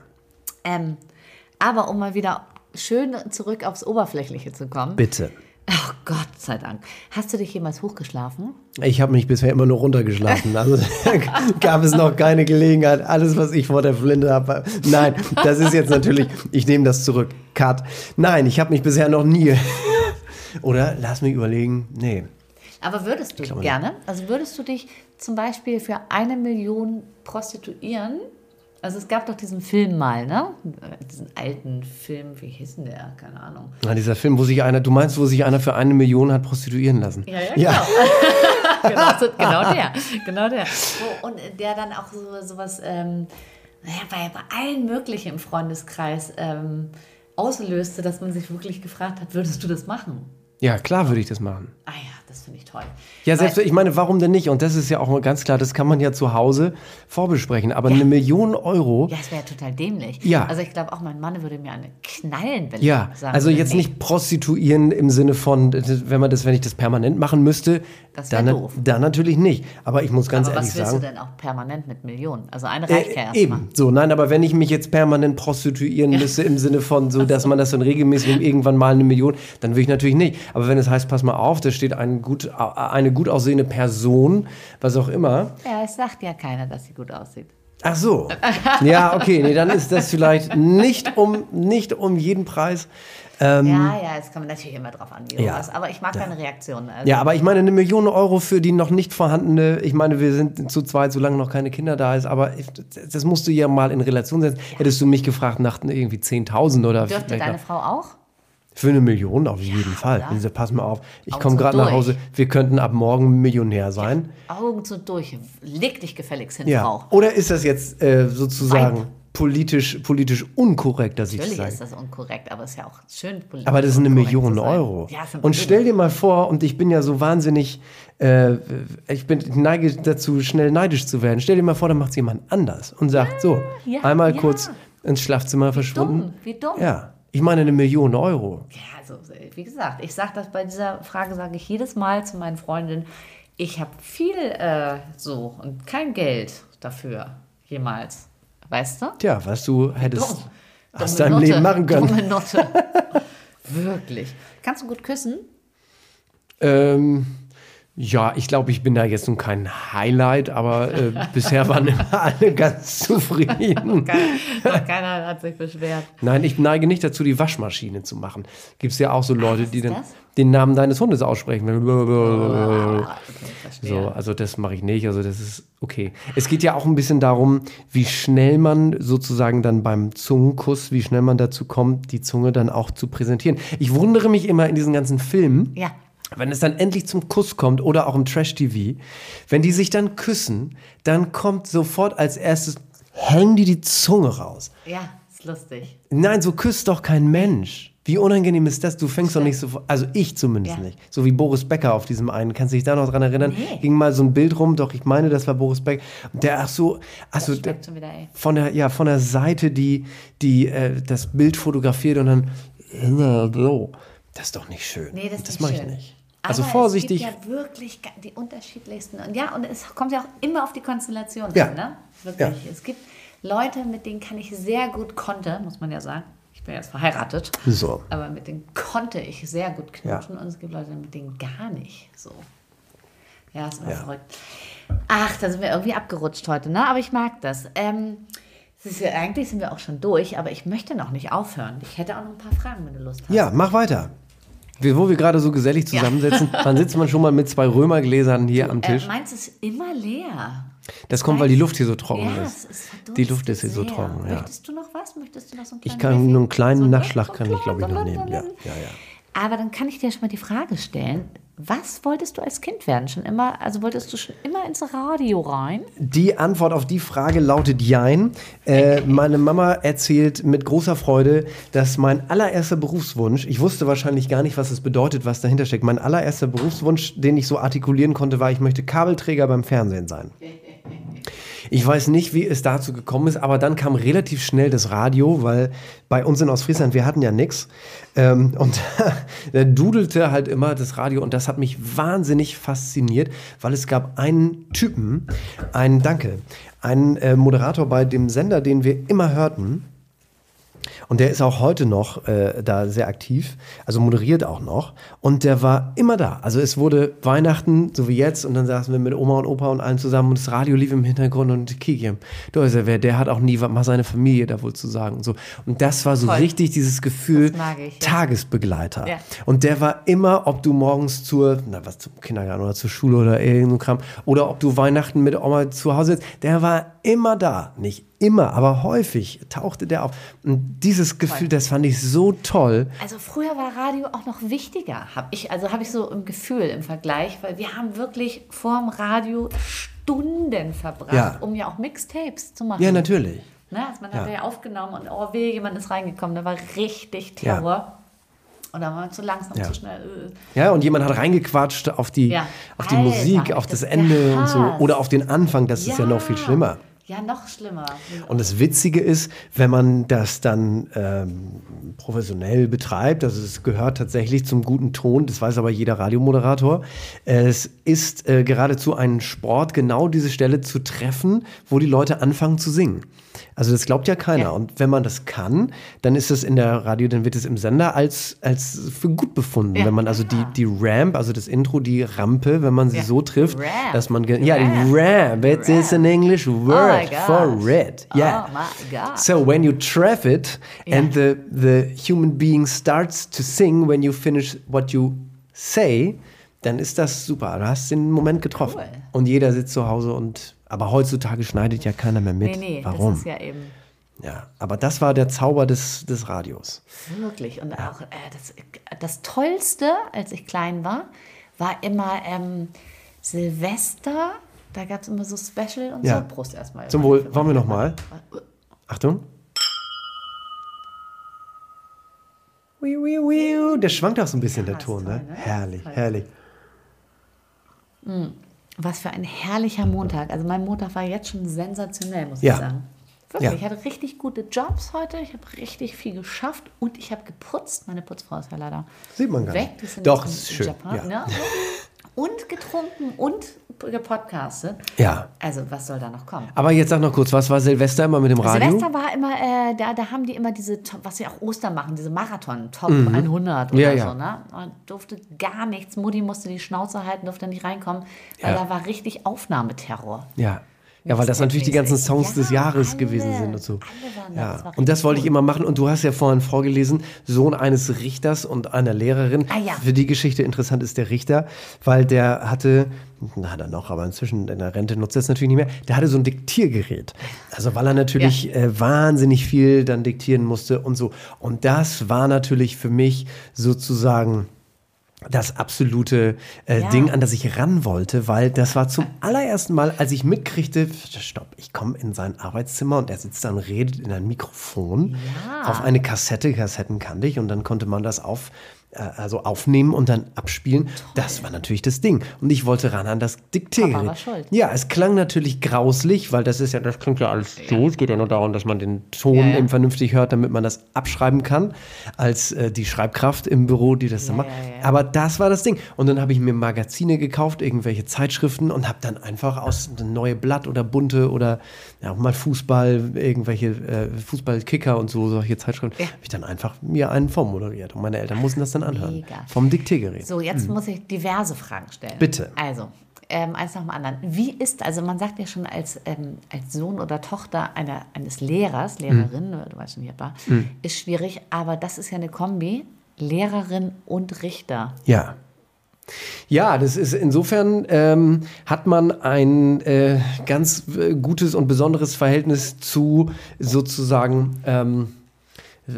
Ähm, aber um mal wieder schön zurück aufs Oberflächliche zu kommen. Bitte. Oh Gott sei Dank. Hast du dich jemals hochgeschlafen? Ich habe mich bisher immer nur runtergeschlafen. Also gab es noch keine Gelegenheit. Alles, was ich vor der Flinte habe. Nein, das ist jetzt natürlich. Ich nehme das zurück. Cut. Nein, ich habe mich bisher noch nie. Oder lass mich überlegen. Nee. Aber würdest du gerne? Also würdest du dich zum Beispiel für eine Million prostituieren? Also es gab doch diesen Film mal, ne? Diesen alten Film, wie hieß denn der? Keine Ahnung. Na, dieser Film, wo sich einer, du meinst, wo sich einer für eine Million hat prostituieren lassen? Ja, ja, genau. genau, so, genau der. Genau der. So, und der dann auch so sowas, ähm, naja, bei, bei allen möglichen im Freundeskreis ähm, auslöste, dass man sich wirklich gefragt hat, würdest du das machen? Ja, klar würde ich das machen. Ah ja, das finde ich toll. Ja, selbst, ich meine, warum denn nicht? Und das ist ja auch mal ganz klar, das kann man ja zu Hause vorbesprechen. Aber eine Million Euro. Ja, es wäre total dämlich. Ja. Also ich glaube auch, mein Mann würde mir eine knallen, wenn Ja, ich sagen also jetzt nicht prostituieren im Sinne von, wenn man das, wenn ich das permanent machen müsste, Das wär dann, doof. dann natürlich nicht. Aber ich muss ganz Aber ehrlich was willst sagen. du denn auch permanent mit Millionen? Also eine reicht ja Äh, erstmal. eben, so, nein, aber wenn ich mich jetzt permanent prostituieren müsste im Sinne von so, dass man das dann regelmäßig irgendwann mal eine Million, dann will ich natürlich nicht. Aber wenn es heißt, pass mal auf, da steht ein gut, eine gut aussehende Person, was auch immer. Ja, es sagt ja keiner, dass sie gut aussieht. Ach so. Ja, okay, nee, dann ist das vielleicht nicht um, nicht um jeden Preis. ja, ja, es kommt natürlich immer drauf an, wie du Ähm, ja. warst. Aber ich mag deine Reaktion. Also, Ja, aber ich meine, eine Million Euro für die noch nicht vorhandene, ich meine, wir sind zu zweit, solange noch keine Kinder da ist, aber ich, das musst du ja mal in Relation setzen. Hättest du mich gefragt nach irgendwie 10.000 oder Dürfte deine noch- Frau auch? Für eine Million auf jeden Fall. oder? Also, pass mal auf, ich komme gerade nach. Hause, wir könnten ab morgen Millionär sein. Augen zu durch. Leg dich gefälligst hin, Ja. Frau. Oder ist das jetzt äh, sozusagen politisch, politisch unkorrekt, dass ich das Natürlich sage? ist das unkorrekt, aber es ist ja auch schön politisch Aber das ist eine Million. Euro. Ja, ist und stell dir mal vor, und ich bin ja so wahnsinnig, äh, ich bin ich neige dazu, schnell neidisch zu werden. Stell dir mal vor, da macht es jemand anders und sagt so, ja, einmal ja. kurz ins Schlafzimmer verschwunden. Dumm, wie dumm. Ja, ich meine eine Million Euro. Ja, also wie gesagt, ich sage das bei dieser Frage, sage ich jedes Mal zu meinen Freundinnen, ich habe viel äh, so und kein Geld dafür jemals. Weißt du? Tja, was du hättest Dumm. aus Dumme deinem Leben machen können. Dumme Nutte. Wirklich. Kannst du gut küssen? Ähm, ja, ich glaube, ich bin da jetzt nun kein Highlight, aber äh, bisher waren immer alle ganz zufrieden. Keiner, keiner hat sich beschwert. Nein, ich neige nicht dazu, die Waschmaschine zu machen. Gibt es ja auch so Leute, die das? den Namen deines Hundes aussprechen. Ah, okay. So, also das mache ich nicht. Also das ist okay. Es geht ja auch ein bisschen darum, wie schnell man sozusagen dann beim Zungenkuss, wie schnell man dazu kommt, die Zunge dann auch zu präsentieren. Ich wundere mich immer in diesen ganzen Filmen, Ja. Wenn es dann endlich zum Kuss kommt oder auch im Trash-TV, wenn die sich dann küssen, dann kommt sofort als erstes, hängen die die Zunge raus. Ja, ist lustig. Nein, so küsst doch kein Mensch. Wie unangenehm ist das? Du fängst doch nicht so, also ich zumindest Ja. nicht. So wie Boris Becker auf diesem einen. Kannst du dich da noch dran erinnern? Nee. Ging mal so ein Bild rum, doch ich meine, das war Boris Becker. Der ach so, also der, wieder, von der, ja, von der Seite, die, die äh, das Bild fotografiert und dann so. Das ist doch nicht schön. Nee, das ist das mache ich nicht. Also Aber vorsichtig. Es gibt ja wirklich die unterschiedlichsten. Und ja, und es kommt ja auch immer auf die Konstellation Ja. an, ne? Wirklich. Es gibt Leute, mit denen kann ich sehr gut konnte, muss man ja sagen. Ich bin jetzt verheiratet. So. Aber mit denen konnte ich sehr gut knutschen. Und es gibt Leute, mit denen gar nicht so. Ja, das war ja. verrückt. Ach, da sind wir irgendwie abgerutscht heute, ne? Aber ich mag das. Ähm, ja, eigentlich sind wir auch schon durch, aber ich möchte noch nicht aufhören. Ich hätte auch noch ein paar Fragen, wenn du Lust hast. Ja, mach weiter. Wo wir gerade so gesellig zusammensitzen, ja. dann sitzt man schon mal mit zwei Römergläsern hier du, am Tisch. Äh, meins ist immer leer. Das kommt, weil die Luft hier so trocken ja, ist. die Luft ist hier so trocken. Ja. Möchtest du noch was? Möchtest du noch so einen kleinen Ich kann nur einen kleinen so Nachschlag kann ich glaube ich noch nehmen. Ja, ja, ja. Aber dann kann ich dir schon mal die Frage stellen, was wolltest du als Kind werden? Schon immer, also wolltest du schon immer ins Radio rein? Die Antwort auf die Frage lautet Jein. Äh, meine Mama erzählt mit großer Freude, dass mein allererster Berufswunsch, ich wusste wahrscheinlich gar nicht, was es bedeutet, was dahinter steckt. Mein allererster Berufswunsch, den ich so artikulieren konnte, war, ich möchte Kabelträger beim Fernsehen sein. Ich weiß nicht, wie es dazu gekommen ist, aber dann kam relativ schnell das Radio, weil bei uns in Ostfriesland, wir hatten ja nichts. Ähm, und da dudelte halt immer das Radio und das hat mich wahnsinnig fasziniert, weil es gab einen Typen, einen Danke, einen äh, Moderator bei dem Sender, den wir immer hörten. Und der ist auch heute noch äh, da sehr aktiv, also moderiert auch noch. Und der war immer da. Also es wurde Weihnachten, so wie jetzt, und dann saßen wir mit Oma und Opa und allen zusammen und das Radio lief im Hintergrund und Kikiem. Du weißt ja, wer, der hat auch nie mal seine Familie da wohl zu sagen. Und, so. und das war so Voll. richtig dieses Gefühl, ich, ja. Tagesbegleiter. Ja. Und der war immer, ob du morgens zur, na was, zum Kindergarten oder zur Schule oder irgendein Kram, oder ob du Weihnachten mit Oma zu Hause sitzt, der war immer da. Nicht immer, aber häufig tauchte der auf. Und dieses Gefühl, das fand ich so toll. Also früher war Radio auch noch wichtiger, habe ich, also habe ich so im Gefühl im Vergleich, weil wir haben wirklich vorm Radio Stunden verbracht, ja. um ja auch Mixtapes zu machen. Ja, natürlich. Ne? Also man hat ja. ja aufgenommen und oh weh, jemand ist reingekommen, da war richtig Terror. Ja. Und dann war man zu langsam, ja. zu schnell. Äh. Ja, und jemand hat reingequatscht auf die, ja. auf die Alter, Musik, auf das, das Ende und so. Oder auf den Anfang, das ja. ist ja noch viel schlimmer. Ja, noch schlimmer. Und das Witzige ist, wenn man das dann ähm, professionell betreibt, also es gehört tatsächlich zum guten Ton, das weiß aber jeder Radiomoderator, es ist äh, geradezu ein Sport, genau diese Stelle zu treffen, wo die Leute anfangen zu singen. Also das glaubt ja keiner. Ja. Und wenn man das kann, dann ist es in der Radio, dann wird es im Sender als, als für gut befunden. Ja. Wenn man also die, die Ramp, also das Intro, die Rampe, wenn man sie ja. so trifft, Ramp. dass man, ja, die Ramp, it is an English word oh for red. Yeah. Oh my God. So when you trap it and the, the human being starts to sing when you finish what you say, dann ist das super. Du hast den Moment getroffen. Cool. Und jeder sitzt zu Hause und aber heutzutage schneidet ja keiner mehr mit. Nee, nee, Warum? Das ist ja eben. Ja, aber das war der Zauber des, des Radios. Wirklich. Und ja. auch äh, das, das Tollste, als ich klein war, war immer ähm, Silvester. Da gab es immer so Special und ja. so. Prost erstmal. Zum Wohl. Wollen wir nochmal? Achtung. Der schwankt auch so ein bisschen, ja, der Ton, ne? toll, ne? Herrlich, toll. herrlich. Mhm. Was für ein herrlicher Montag. Also mein Montag war jetzt schon sensationell, muss ja. ich sagen. Wirklich, ja. ich hatte richtig gute Jobs heute. Ich habe richtig viel geschafft und ich habe geputzt. Meine Putzfrau ist ja leider Sieht man gar weg. nicht. Doch, ist schön. Japan, ja. ne? Und getrunken und gepodcastet. Ja. Also, was soll da noch kommen? Aber jetzt sag noch kurz, was war Silvester immer mit dem Radio? Silvester war immer, äh, da, da haben die immer diese, was sie auch Ostern machen, diese Marathon, Top mhm. 100 oder ja, ja. so, ne? Und durfte gar nichts. Mutti musste die Schnauze halten, durfte nicht reinkommen, weil ja. da war richtig Aufnahmeterror. Ja. Ja, weil das natürlich die ganzen Songs ja, des Jahres alle, gewesen sind und so. Ja. Das und das wollte ich immer machen. Und du hast ja vorhin vorgelesen, Sohn eines Richters und einer Lehrerin. Ah, ja. Für die Geschichte interessant ist der Richter, weil der hatte, na hat er noch, aber inzwischen in der Rente nutzt er es natürlich nicht mehr, der hatte so ein Diktiergerät. Also weil er natürlich ja. äh, wahnsinnig viel dann diktieren musste und so. Und das war natürlich für mich sozusagen das absolute äh, ja. Ding, an das ich ran wollte, weil das war zum allerersten Mal, als ich mitkriegte, stopp, ich komme in sein Arbeitszimmer und er sitzt da und redet in ein Mikrofon ja. auf eine Kassette, Kassetten kannte ich und dann konnte man das auf also aufnehmen und dann abspielen. Toll. Das war natürlich das Ding. Und ich wollte ran an das Diktiergerät. Ja, es klang natürlich grauslich, weil das ist ja, das klingt ja alles so. Es geht ja nur darum, dass man den Ton ja, ja. eben vernünftig hört, damit man das abschreiben kann, als äh, die Schreibkraft im Büro, die das ja, dann macht. Aber das war das Ding. Und dann habe ich mir Magazine gekauft, irgendwelche Zeitschriften und habe dann einfach aus einem neue Blatt oder bunte oder auch mal Fußball, irgendwelche äh, Fußballkicker und so, solche Zeitschriften, habe ich dann einfach mir einen vormoderiert. Und meine Eltern mussten das dann anhören. Mega. Vom Diktiergerät. So, jetzt hm. muss ich diverse Fragen stellen. Bitte. Also, ähm, eins nach dem anderen. Wie ist, also man sagt ja schon als, ähm, als Sohn oder Tochter einer, eines Lehrers, Lehrerin, mhm. du weißt schon, wie war, mhm. ist schwierig, aber das ist ja eine Kombi, Lehrerin und Richter. Ja. Ja, das ist insofern ähm, hat man ein äh, ganz äh, gutes und besonderes Verhältnis zu sozusagen ähm,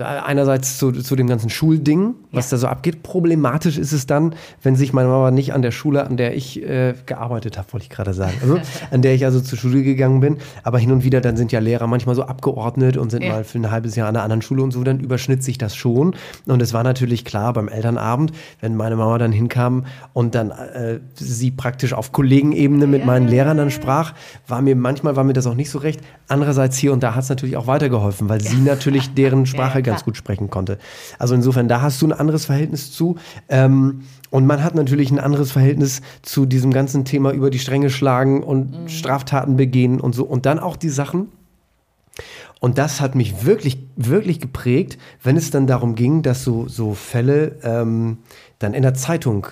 einerseits zu, zu dem ganzen Schulding, was ja. da so abgeht. Problematisch ist es dann, wenn sich meine Mama nicht an der Schule, an der ich äh, gearbeitet habe, wollte ich gerade sagen, also, an der ich also zur Schule gegangen bin, aber hin und wieder, dann sind ja Lehrer manchmal so abgeordnet und sind ja. mal für ein halbes Jahr an einer anderen Schule und so, dann überschnitt sich das schon. Und es war natürlich klar beim Elternabend, wenn meine Mama dann hinkam und dann äh, sie praktisch auf Kollegenebene mit meinen Lehrern dann sprach, war mir manchmal war mir das auch nicht so recht. Andererseits hier und da hat es natürlich auch weitergeholfen, weil sie natürlich deren Sprache ganz gut sprechen konnte. Also insofern, da hast du ein anderes Verhältnis zu. Ähm, und man hat natürlich ein anderes Verhältnis zu diesem ganzen Thema über die Stränge schlagen und mhm. Straftaten begehen und so. Und dann auch die Sachen. Und das hat mich wirklich, wirklich geprägt, wenn es dann darum ging, dass so, so Fälle ähm, dann in der Zeitung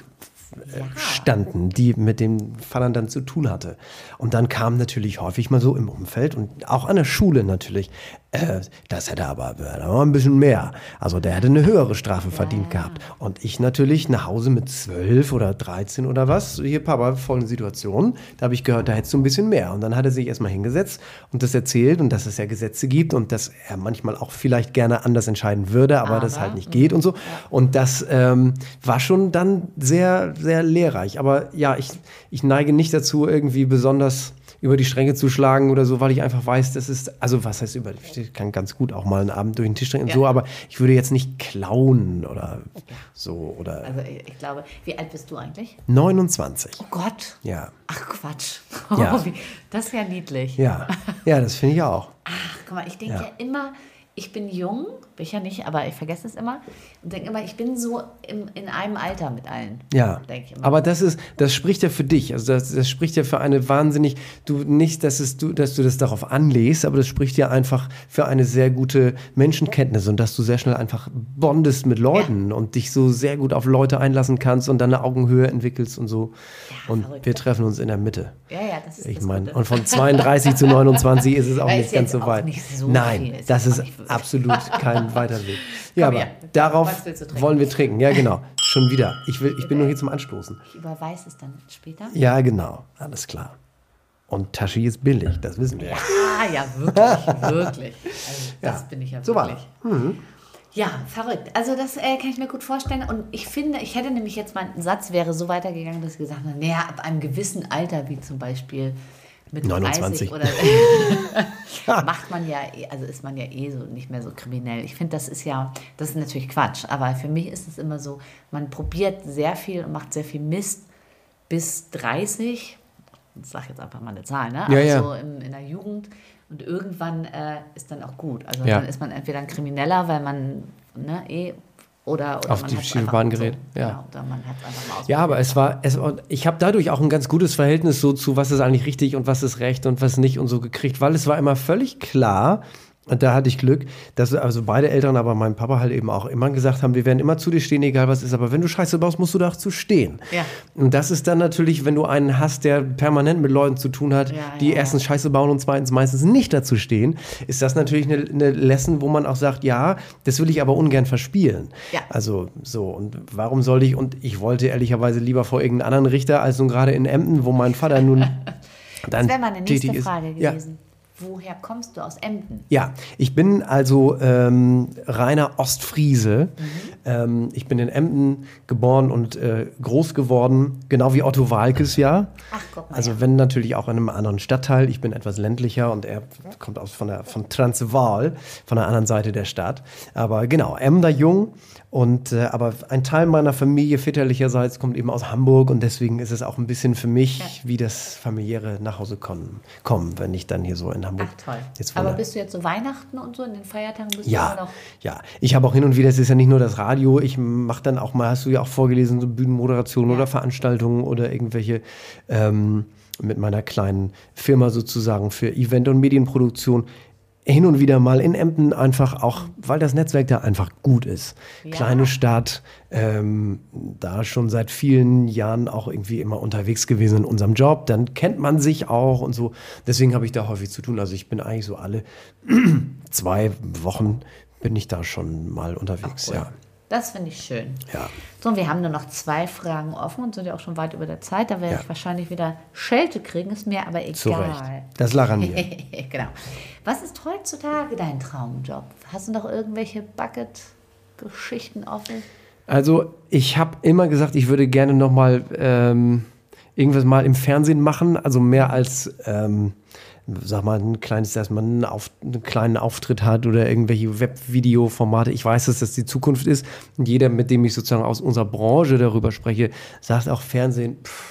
ja. standen, die mit den Fallern dann zu tun hatte. Und dann kam natürlich häufig mal so im Umfeld und auch an der Schule natürlich, äh, das hätte aber, aber ein bisschen mehr. Also der hätte eine höhere Strafe verdient ja. gehabt. Und ich natürlich nach Hause mit zwölf oder dreizehn oder was, hier Papa, voll Situation, da habe ich gehört, da hättest du ein bisschen mehr. Und dann hat er sich erstmal hingesetzt und das erzählt und dass es ja Gesetze gibt und dass er manchmal auch vielleicht gerne anders entscheiden würde, aber, aber das halt nicht geht und so. Und das ähm, war schon dann sehr, sehr lehrreich. Aber ja, ich, ich neige nicht dazu, irgendwie besonders über die Stränge zu schlagen oder so, weil ich einfach weiß, das ist, also was heißt über, ich kann ganz gut auch mal einen Abend durch den Tisch drehen ja. so, aber ich würde jetzt nicht klauen oder so oder. Also ich glaube, wie alt bist du eigentlich? 29. Oh Gott. Ja. Ach Quatsch. Oh, ja. das ist ja niedlich. Ja, ja das finde ich auch. Ach, guck mal, ich denke ja. ja immer, ich bin jung, bin ich ja nicht, aber ich vergesse es immer und denke immer, ich bin so im, in einem Alter mit allen. Ja, aber das ist, das spricht ja für dich, also das, das spricht ja für eine wahnsinnig, du nicht, dass, es, du, dass du das darauf anlegst, aber das spricht ja einfach für eine sehr gute Menschenkenntnis und dass du sehr schnell einfach bondest mit Leuten ja. und dich so sehr gut auf Leute einlassen kannst und dann eine Augenhöhe entwickelst und so. Ja, und verrückt. wir treffen uns in der Mitte. Ja, ja, das ist Ich meine, und von 32 zu 29 ist es auch nicht ganz so weit. So Nein, das ist absolut kein weiter Weg. Ja, Komm aber her. darauf wollen wir trinken. Ja, genau. Schon wieder. Ich, will, ich bin nur hier zum Anstoßen. Ich überweise es dann später. Ja, genau. Alles klar. Und Tashi ist billig, das wissen wir. Ja, ja, wirklich, wirklich. Also das ja, bin ich ja so wirklich. War. Mhm. Ja, verrückt. Also das äh, kann ich mir gut vorstellen. Und ich finde, ich hätte nämlich jetzt meinen Satz wäre so weitergegangen, dass ich gesagt habe, naja, ab einem gewissen Alter, wie zum Beispiel mit 29 oder macht man ja, eh, also ist man ja eh so nicht mehr so kriminell. Ich finde, das ist ja, das ist natürlich Quatsch, aber für mich ist es immer so, man probiert sehr viel und macht sehr viel Mist bis 30, ich sage jetzt einfach mal eine Zahl, ne? Ja, ja. so in, in der Jugend und irgendwann äh, ist dann auch gut. Also ja. dann ist man entweder ein Krimineller, weil man ne, eh oder, oder auf die Schiebebahn gerät. So, ja. Genau, ja, aber es war, es, ich habe dadurch auch ein ganz gutes Verhältnis so zu, was ist eigentlich richtig und was ist recht und was nicht und so gekriegt, weil es war immer völlig klar, und da hatte ich Glück, dass also beide Eltern, aber mein Papa halt eben auch immer gesagt haben, wir werden immer zu dir stehen, egal was ist. Aber wenn du Scheiße baust, musst du dazu stehen. Ja. Und das ist dann natürlich, wenn du einen hast, der permanent mit Leuten zu tun hat, ja, die ja, erstens Scheiße bauen und zweitens meistens nicht dazu stehen, ist das natürlich eine, eine Lesson, wo man auch sagt, ja, das will ich aber ungern verspielen. Ja. Also so, und warum sollte ich, und ich wollte ehrlicherweise lieber vor irgendeinem anderen Richter als nun gerade in Emden, wo mein Vater nun dann das wäre meine nächste Frage gewesen. Woher kommst du aus Emden? Ja, ich bin also ähm, reiner Ostfriese. Mhm. Ähm, ich bin in Emden geboren und äh, groß geworden, genau wie Otto Walkes ja. Ach, guck mal. Also wenn natürlich auch in einem anderen Stadtteil. Ich bin etwas ländlicher und er kommt aus von, der, von Transvaal, von der anderen Seite der Stadt. Aber genau, Emder Jung und äh, aber ein Teil meiner Familie väterlicherseits kommt eben aus Hamburg und deswegen ist es auch ein bisschen für mich ja. wie das familiäre Nachhause kommen, kommen, wenn ich dann hier so in Hamburg. Ach toll. Jetzt aber bist du jetzt so Weihnachten und so in den Feiertagen bist ja, du immer noch? Ja, ich habe auch hin und wieder. Es ist ja nicht nur das Radio. Ich mache dann auch mal. Hast du ja auch vorgelesen so Bühnenmoderationen ja. oder Veranstaltungen oder irgendwelche. Ähm, mit meiner kleinen Firma sozusagen für Event- und Medienproduktion hin und wieder mal in Emden einfach auch, weil das Netzwerk da einfach gut ist. Ja. Kleine Stadt, ähm, da schon seit vielen Jahren auch irgendwie immer unterwegs gewesen in unserem Job, dann kennt man sich auch und so. Deswegen habe ich da häufig zu tun. Also ich bin eigentlich so alle zwei Wochen bin ich da schon mal unterwegs, cool. ja. Das finde ich schön. Ja. So, und wir haben nur noch zwei Fragen offen und sind ja auch schon weit über der Zeit. Da werde ja. ich wahrscheinlich wieder Schelte kriegen, ist mir aber egal. Zu Recht. Das lachen wir. genau. Was ist heutzutage dein Traumjob? Hast du noch irgendwelche Bucket-Geschichten offen? Also, ich habe immer gesagt, ich würde gerne noch mal ähm, irgendwas mal im Fernsehen machen. Also mehr als... Ähm, sag mal, ein kleines, dass man einen, Auf, einen kleinen Auftritt hat oder irgendwelche Webvideo-Formate. Ich weiß, dass das die Zukunft ist. Und jeder, mit dem ich sozusagen aus unserer Branche darüber spreche, sagt auch Fernsehen, pff,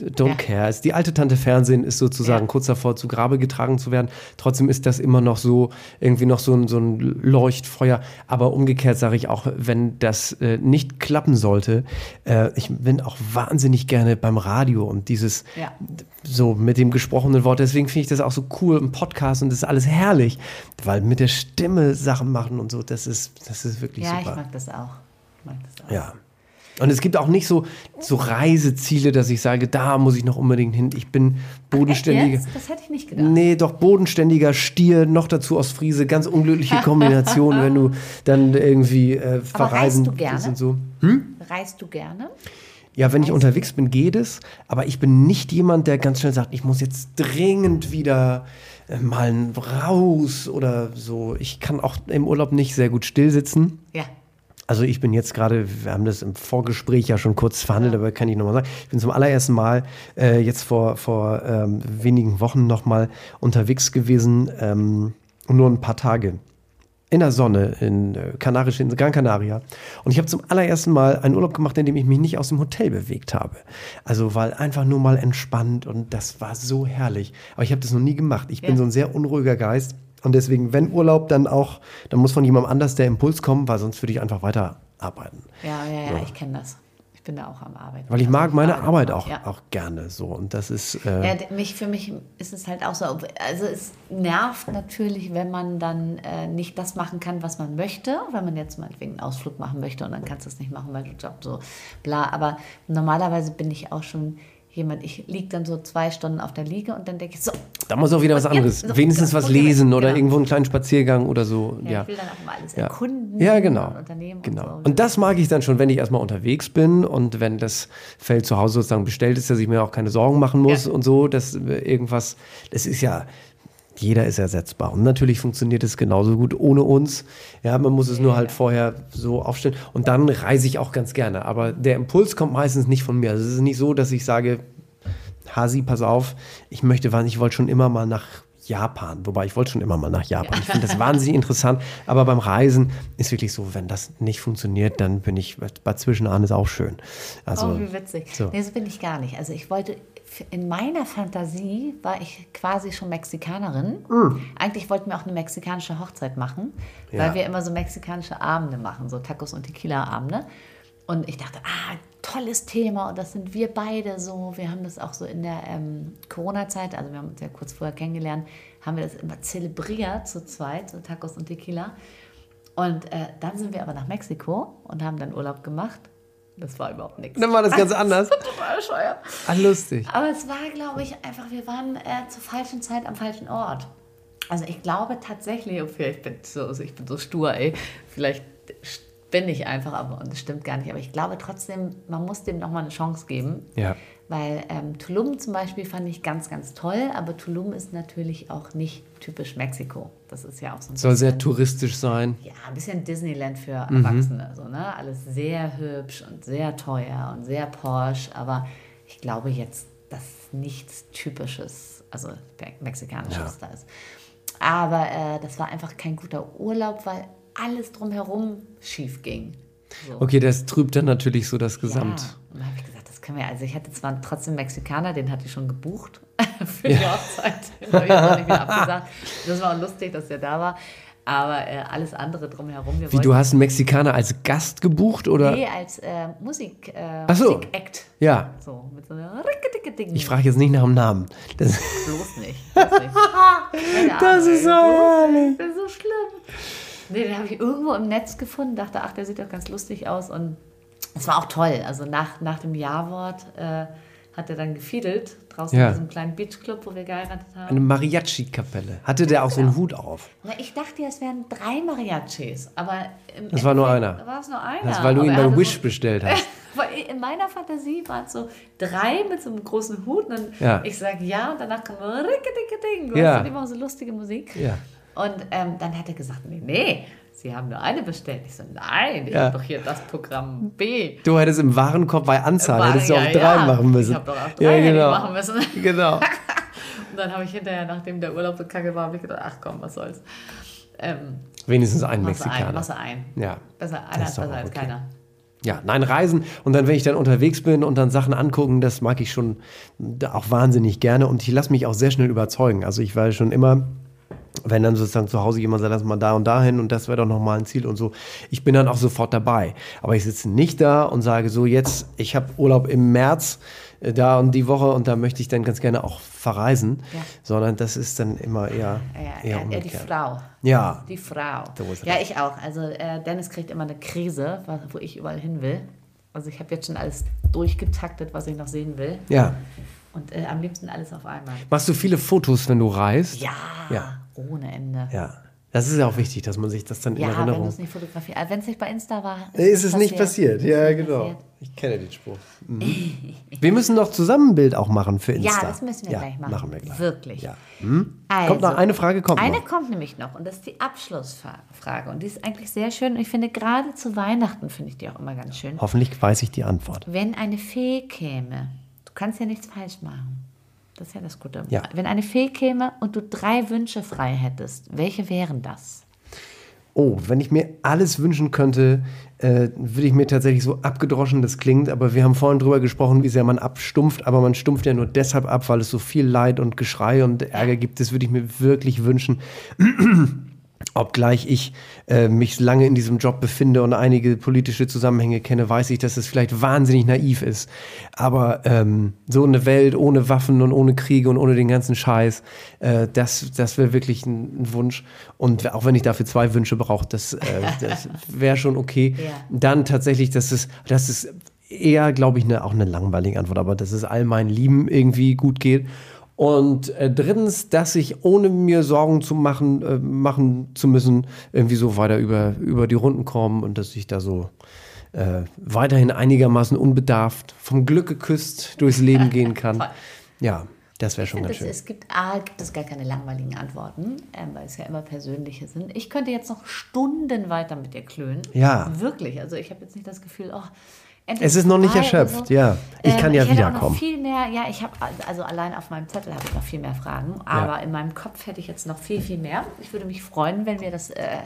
don't ja. care. Die alte Tante Fernsehen ist sozusagen ja. kurz davor zu Grabe getragen zu werden. Trotzdem ist das immer noch so, irgendwie noch so ein, so ein Leuchtfeuer. Aber umgekehrt sage ich auch, wenn das äh, nicht klappen sollte, äh, ich bin auch wahnsinnig gerne beim Radio und dieses ja. so mit dem gesprochenen Wort. Deswegen finde ich das auch so cool im Podcast und das ist alles herrlich, weil mit der Stimme Sachen machen und so, das ist, das ist wirklich ja, super. Ja, ich mag das auch. Ich mag das auch. Ja. Und es gibt auch nicht so, so Reiseziele, dass ich sage, da muss ich noch unbedingt hin. Ich bin bodenständiger. Ach, das hätte ich nicht gedacht. Nee, doch bodenständiger Stier, noch dazu aus Friese. Ganz unglückliche Kombination, wenn du dann irgendwie äh, verreisen Aber reist du gerne? und so. Hm? Reist du gerne? Ja, wenn ich unterwegs bin, geht es. Aber ich bin nicht jemand, der ganz schnell sagt, ich muss jetzt dringend wieder äh, mal raus oder so. Ich kann auch im Urlaub nicht sehr gut stillsitzen. Ja. Also ich bin jetzt gerade, wir haben das im Vorgespräch ja schon kurz verhandelt, aber kann ich nochmal sagen, ich bin zum allerersten Mal äh, jetzt vor, vor ähm, wenigen Wochen nochmal unterwegs gewesen, ähm, nur ein paar Tage in der Sonne in äh, Kanarische in Gran Canaria. Und ich habe zum allerersten Mal einen Urlaub gemacht, in dem ich mich nicht aus dem Hotel bewegt habe. Also weil einfach nur mal entspannt und das war so herrlich. Aber ich habe das noch nie gemacht. Ich ja. bin so ein sehr unruhiger Geist. Und deswegen, wenn Urlaub, dann auch, dann muss von jemandem anders der Impuls kommen, weil sonst würde ich einfach weiterarbeiten. Ja, ja, ja, so. ich kenne das. Ich bin da auch am Arbeiten. Weil ich mag meine Arbeit auch, ja. auch gerne so. Und das ist. Äh ja, mich, für mich ist es halt auch so. Also, es nervt natürlich, wenn man dann äh, nicht das machen kann, was man möchte. Wenn man jetzt meinetwegen einen Ausflug machen möchte und dann kannst du es nicht machen, weil du Job so bla. Aber normalerweise bin ich auch schon jemand, ich liege dann so zwei Stunden auf der Liege und dann denke ich so. Da muss auch wieder was anderes. Ja, so, Wenigstens was lesen oder genau. irgendwo einen kleinen Spaziergang oder so. Ja, ja. Ich will dann auch mal alles erkunden. Ja, genau. Und genau. Und, so. und, das mag ich dann schon, wenn ich erstmal unterwegs bin und wenn das Feld zu Hause sozusagen bestellt ist, dass ich mir auch keine Sorgen machen muss ja. und so, dass irgendwas, das ist ja, jeder ist ersetzbar. Und natürlich funktioniert es genauso gut ohne uns. Ja, man muss es nur halt vorher so aufstellen. Und dann reise ich auch ganz gerne. Aber der Impuls kommt meistens nicht von mir. Also es ist nicht so, dass ich sage, Hasi, pass auf, ich möchte, ich wollte schon immer mal nach Japan. Wobei ich wollte schon immer mal nach Japan. Ja. Ich finde das wahnsinnig interessant. Aber beim Reisen ist wirklich so, wenn das nicht funktioniert, dann bin ich, Bad Zwischenahn ist auch schön. Also, oh, wie witzig. So. Nee, so bin ich gar nicht. Also ich wollte in meiner Fantasie war ich quasi schon Mexikanerin. Mm. Eigentlich wollten wir auch eine mexikanische Hochzeit machen, ja. weil wir immer so mexikanische Abende machen, so Tacos und Tequila-Abende. Und ich dachte, ah, tolles Thema und das sind wir beide so. Wir haben das auch so in der ähm, Corona-Zeit, also wir haben uns ja kurz vorher kennengelernt, haben wir das immer zelebriert zu zweit, so Tacos und Tequila. Und äh, dann sind wir aber nach Mexiko und haben dann Urlaub gemacht das war überhaupt nichts. Dann war das ganz anders. Das war total bescheuert. Ah, lustig. Aber es war, glaube ich, einfach, wir waren äh, zur falschen Zeit am falschen Ort. Also ich glaube tatsächlich, okay, ich bin so, also ich bin so stur, ey. Vielleicht bin ich einfach, aber und das stimmt gar nicht. Aber ich glaube trotzdem, man muss dem nochmal eine Chance geben. Ja. Weil ähm, Tulum zum Beispiel fand ich ganz, ganz toll, aber Tulum ist natürlich auch nicht typisch Mexiko. Das ist ja auch so ein Soll bisschen, sehr touristisch sein. Ja, ein bisschen Disneyland für mhm. Erwachsene. Mhm. So, ne? Alles sehr hübsch und sehr teuer und sehr Porsche, aber ich glaube jetzt, dass nichts Typisches, also Mexikanisches ja. da ist. Aber äh, das war einfach kein guter Urlaub, weil alles drumherum schief ging. So. Okay, das trübt dann natürlich so das Gesamt. Ja. Und da habe ich gesagt, können wir, also ich hatte zwar trotzdem Mexikaner, den hatte ich schon gebucht für die ja. Hochzeit. Den habe ich aber nicht wieder abgesagt. Das war auch lustig, dass der da war. Aber äh, alles andere drumherum. Wie, du hast einen Mexikaner als Gast gebucht oder? Nee, als äh, Musik, äh, so. Musik-Act. Ja. So, mit so einer Ich frage jetzt nicht nach dem Namen. Das bloß nicht. Bloß nicht. das ist so herrlich. Das ist so schlimm. Nee, den habe ich irgendwo im Netz gefunden, dachte, ach, der sieht doch ganz lustig aus. Und es war auch toll. Also nach, nach dem Ja-Wort äh, hat er dann gefiedelt, draußen ja. in diesem kleinen Beachclub, wo wir geheiratet haben. Eine Mariachi-Kapelle. Hatte der auch genau. so einen genau. Hut auf? Na, ich dachte, es wären drei Mariachis, aber... Im das war nur einer. War es nur einer. Das, weil du ihn beim Wish so, bestellt hast. in meiner Fantasie waren es so drei mit so einem großen Hut und ja. ich sage ja und danach kommt Ding. Du ja. hast immer so lustige Musik. Ja. Und ähm, dann hat er gesagt, nee, nee, Sie haben nur eine bestellt. Ich so, nein, ich ja. habe doch hier das Programm B. Du hättest im Warenkorb bei Anzahl, War, hättest du ja, auch drei ja. machen müssen. Ich habe doch auch drei ja, genau. machen müssen. Genau. und dann habe ich hinterher, nachdem der Urlaub so kacke war, habe ich gedacht, ach komm, was soll's. Ähm, Wenigstens ein Mexikaner. Machst ein. Ja. Besser, einer ist besser als okay. keiner. Ja, nein, Reisen und dann, wenn ich dann unterwegs bin und dann Sachen angucken, das mag ich schon auch wahnsinnig gerne und ich lasse mich auch sehr schnell überzeugen. Also ich war schon immer wenn dann sozusagen zu Hause jemand sagt, lass mal da und da hin und das wäre doch nochmal ein Ziel und so. Ich bin dann auch sofort dabei. Aber ich sitze nicht da und sage so, jetzt, ich habe Urlaub im März äh, da und die Woche und da möchte ich dann ganz gerne auch verreisen, ja. sondern das ist dann immer eher, ja, eher, eher die Frau. Ja. Die Frau. Ja, ich auch. Also äh, Dennis kriegt immer eine Krise, wo ich überall hin will. Also ich habe jetzt schon alles durchgetaktet, was ich noch sehen will. Ja. Und äh, am liebsten alles auf einmal. Machst du viele Fotos, wenn du reist? Ja. Ja ohne Ende. Ja. Das ist ja auch wichtig, dass man sich das dann in ja, Erinnerung... Ja, wenn du es nicht fotografierst. Also wenn es nicht bei Insta war, ist, ist es nicht passiert. Ja, genau. Passiert. Ich kenne den Spruch. Mhm. wir müssen noch zusammen ein Bild auch machen für Insta. Ja, das müssen wir ja, gleich machen. machen wir gleich. Wirklich. Ja. Hm? Also, kommt noch eine Frage, kommt Eine noch. kommt nämlich noch und das ist die Abschlussfrage. Und die ist eigentlich sehr schön. Und ich finde, gerade zu Weihnachten finde ich die auch immer ganz schön. Hoffentlich weiß ich die Antwort. Wenn eine Fee käme, du kannst ja nichts falsch machen das ist ja das Gute. Ja. Wenn eine Fee käme und du drei Wünsche frei hättest, welche wären das? Oh, wenn ich mir alles wünschen könnte, äh, würde ich mir tatsächlich so abgedroschen, das klingt, aber wir haben vorhin drüber gesprochen, wie sehr man abstumpft, aber man stumpft ja nur deshalb ab, weil es so viel Leid und Geschrei und Ärger gibt. Das würde ich mir wirklich wünschen. Obgleich ich äh, mich lange in diesem Job befinde und einige politische Zusammenhänge kenne, weiß ich, dass es vielleicht wahnsinnig naiv ist. Aber ähm, so eine Welt ohne Waffen und ohne Kriege und ohne den ganzen Scheiß, äh, das, das wäre wirklich ein, ein, Wunsch. Und auch wenn ich dafür zwei Wünsche brauche, das, äh, das wäre schon okay. Ja. Dann tatsächlich, dass es, dass es eher, glaube ich, eine, auch eine langweilige Antwort, aber dass es all meinen Lieben irgendwie gut geht. Und äh, drittens, dass ich ohne mir Sorgen zu machen, äh, machen zu müssen, irgendwie so weiter über, über die Runden komme und dass ich da so äh, weiterhin einigermaßen unbedarft, vom Glück geküsst durchs Leben gehen kann. ja, das wäre schon ganz schön. Es gibt A, gibt es gar keine langweiligen Antworten, ähm, weil es ja immer persönliche sind. Ich könnte jetzt noch Stunden weiter mit dir klönen. Ja. Wirklich. Also ich habe jetzt nicht das Gefühl, oh, es ist noch nicht erschöpft, so. ja. Ich kann ähm, ja ich wiederkommen. Noch viel mehr, ja, ich habe also allein auf meinem Zettel habe ich noch viel mehr Fragen, aber ja. in meinem Kopf hätte ich jetzt noch viel viel mehr. Ich würde mich freuen, wenn wir das äh,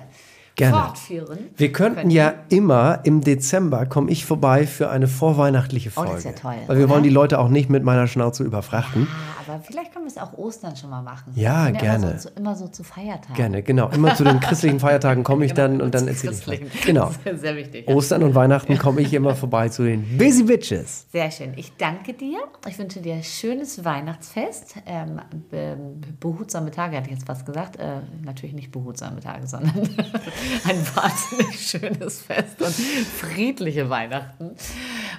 Gerne. fortführen. Wir könnten können. ja immer im Dezember komme ich vorbei für eine vorweihnachtliche Folge. Oh, das ist ja toll. Weil wir wollen die Leute auch nicht mit meiner Schnauze überfrachten. Ja, aber vielleicht können wir es auch Ostern schon mal machen. Ja, gerne. Immer so, immer so, zu Feiertagen. Gerne, genau. Immer zu den christlichen Feiertagen komme ich dann und dann erzähle ich. Genau. Das ist sehr wichtig. Ja. Ostern und Weihnachten komme ich immer vorbei zu den Busy Bitches. Sehr schön. Ich danke dir. Ich wünsche dir ein schönes Weihnachtsfest. Ähm, behutsame Tage, hatte ich jetzt fast gesagt. Äh, natürlich nicht behutsame Tage, sondern ein wahnsinnig schönes Fest und friedliche Weihnachten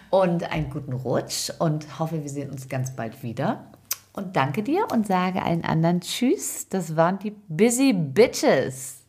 und einen guten Rutsch und hoffe, wir sehen uns ganz bald wieder. Und danke dir und sage allen anderen Tschüss. Das waren die Busy Bitches.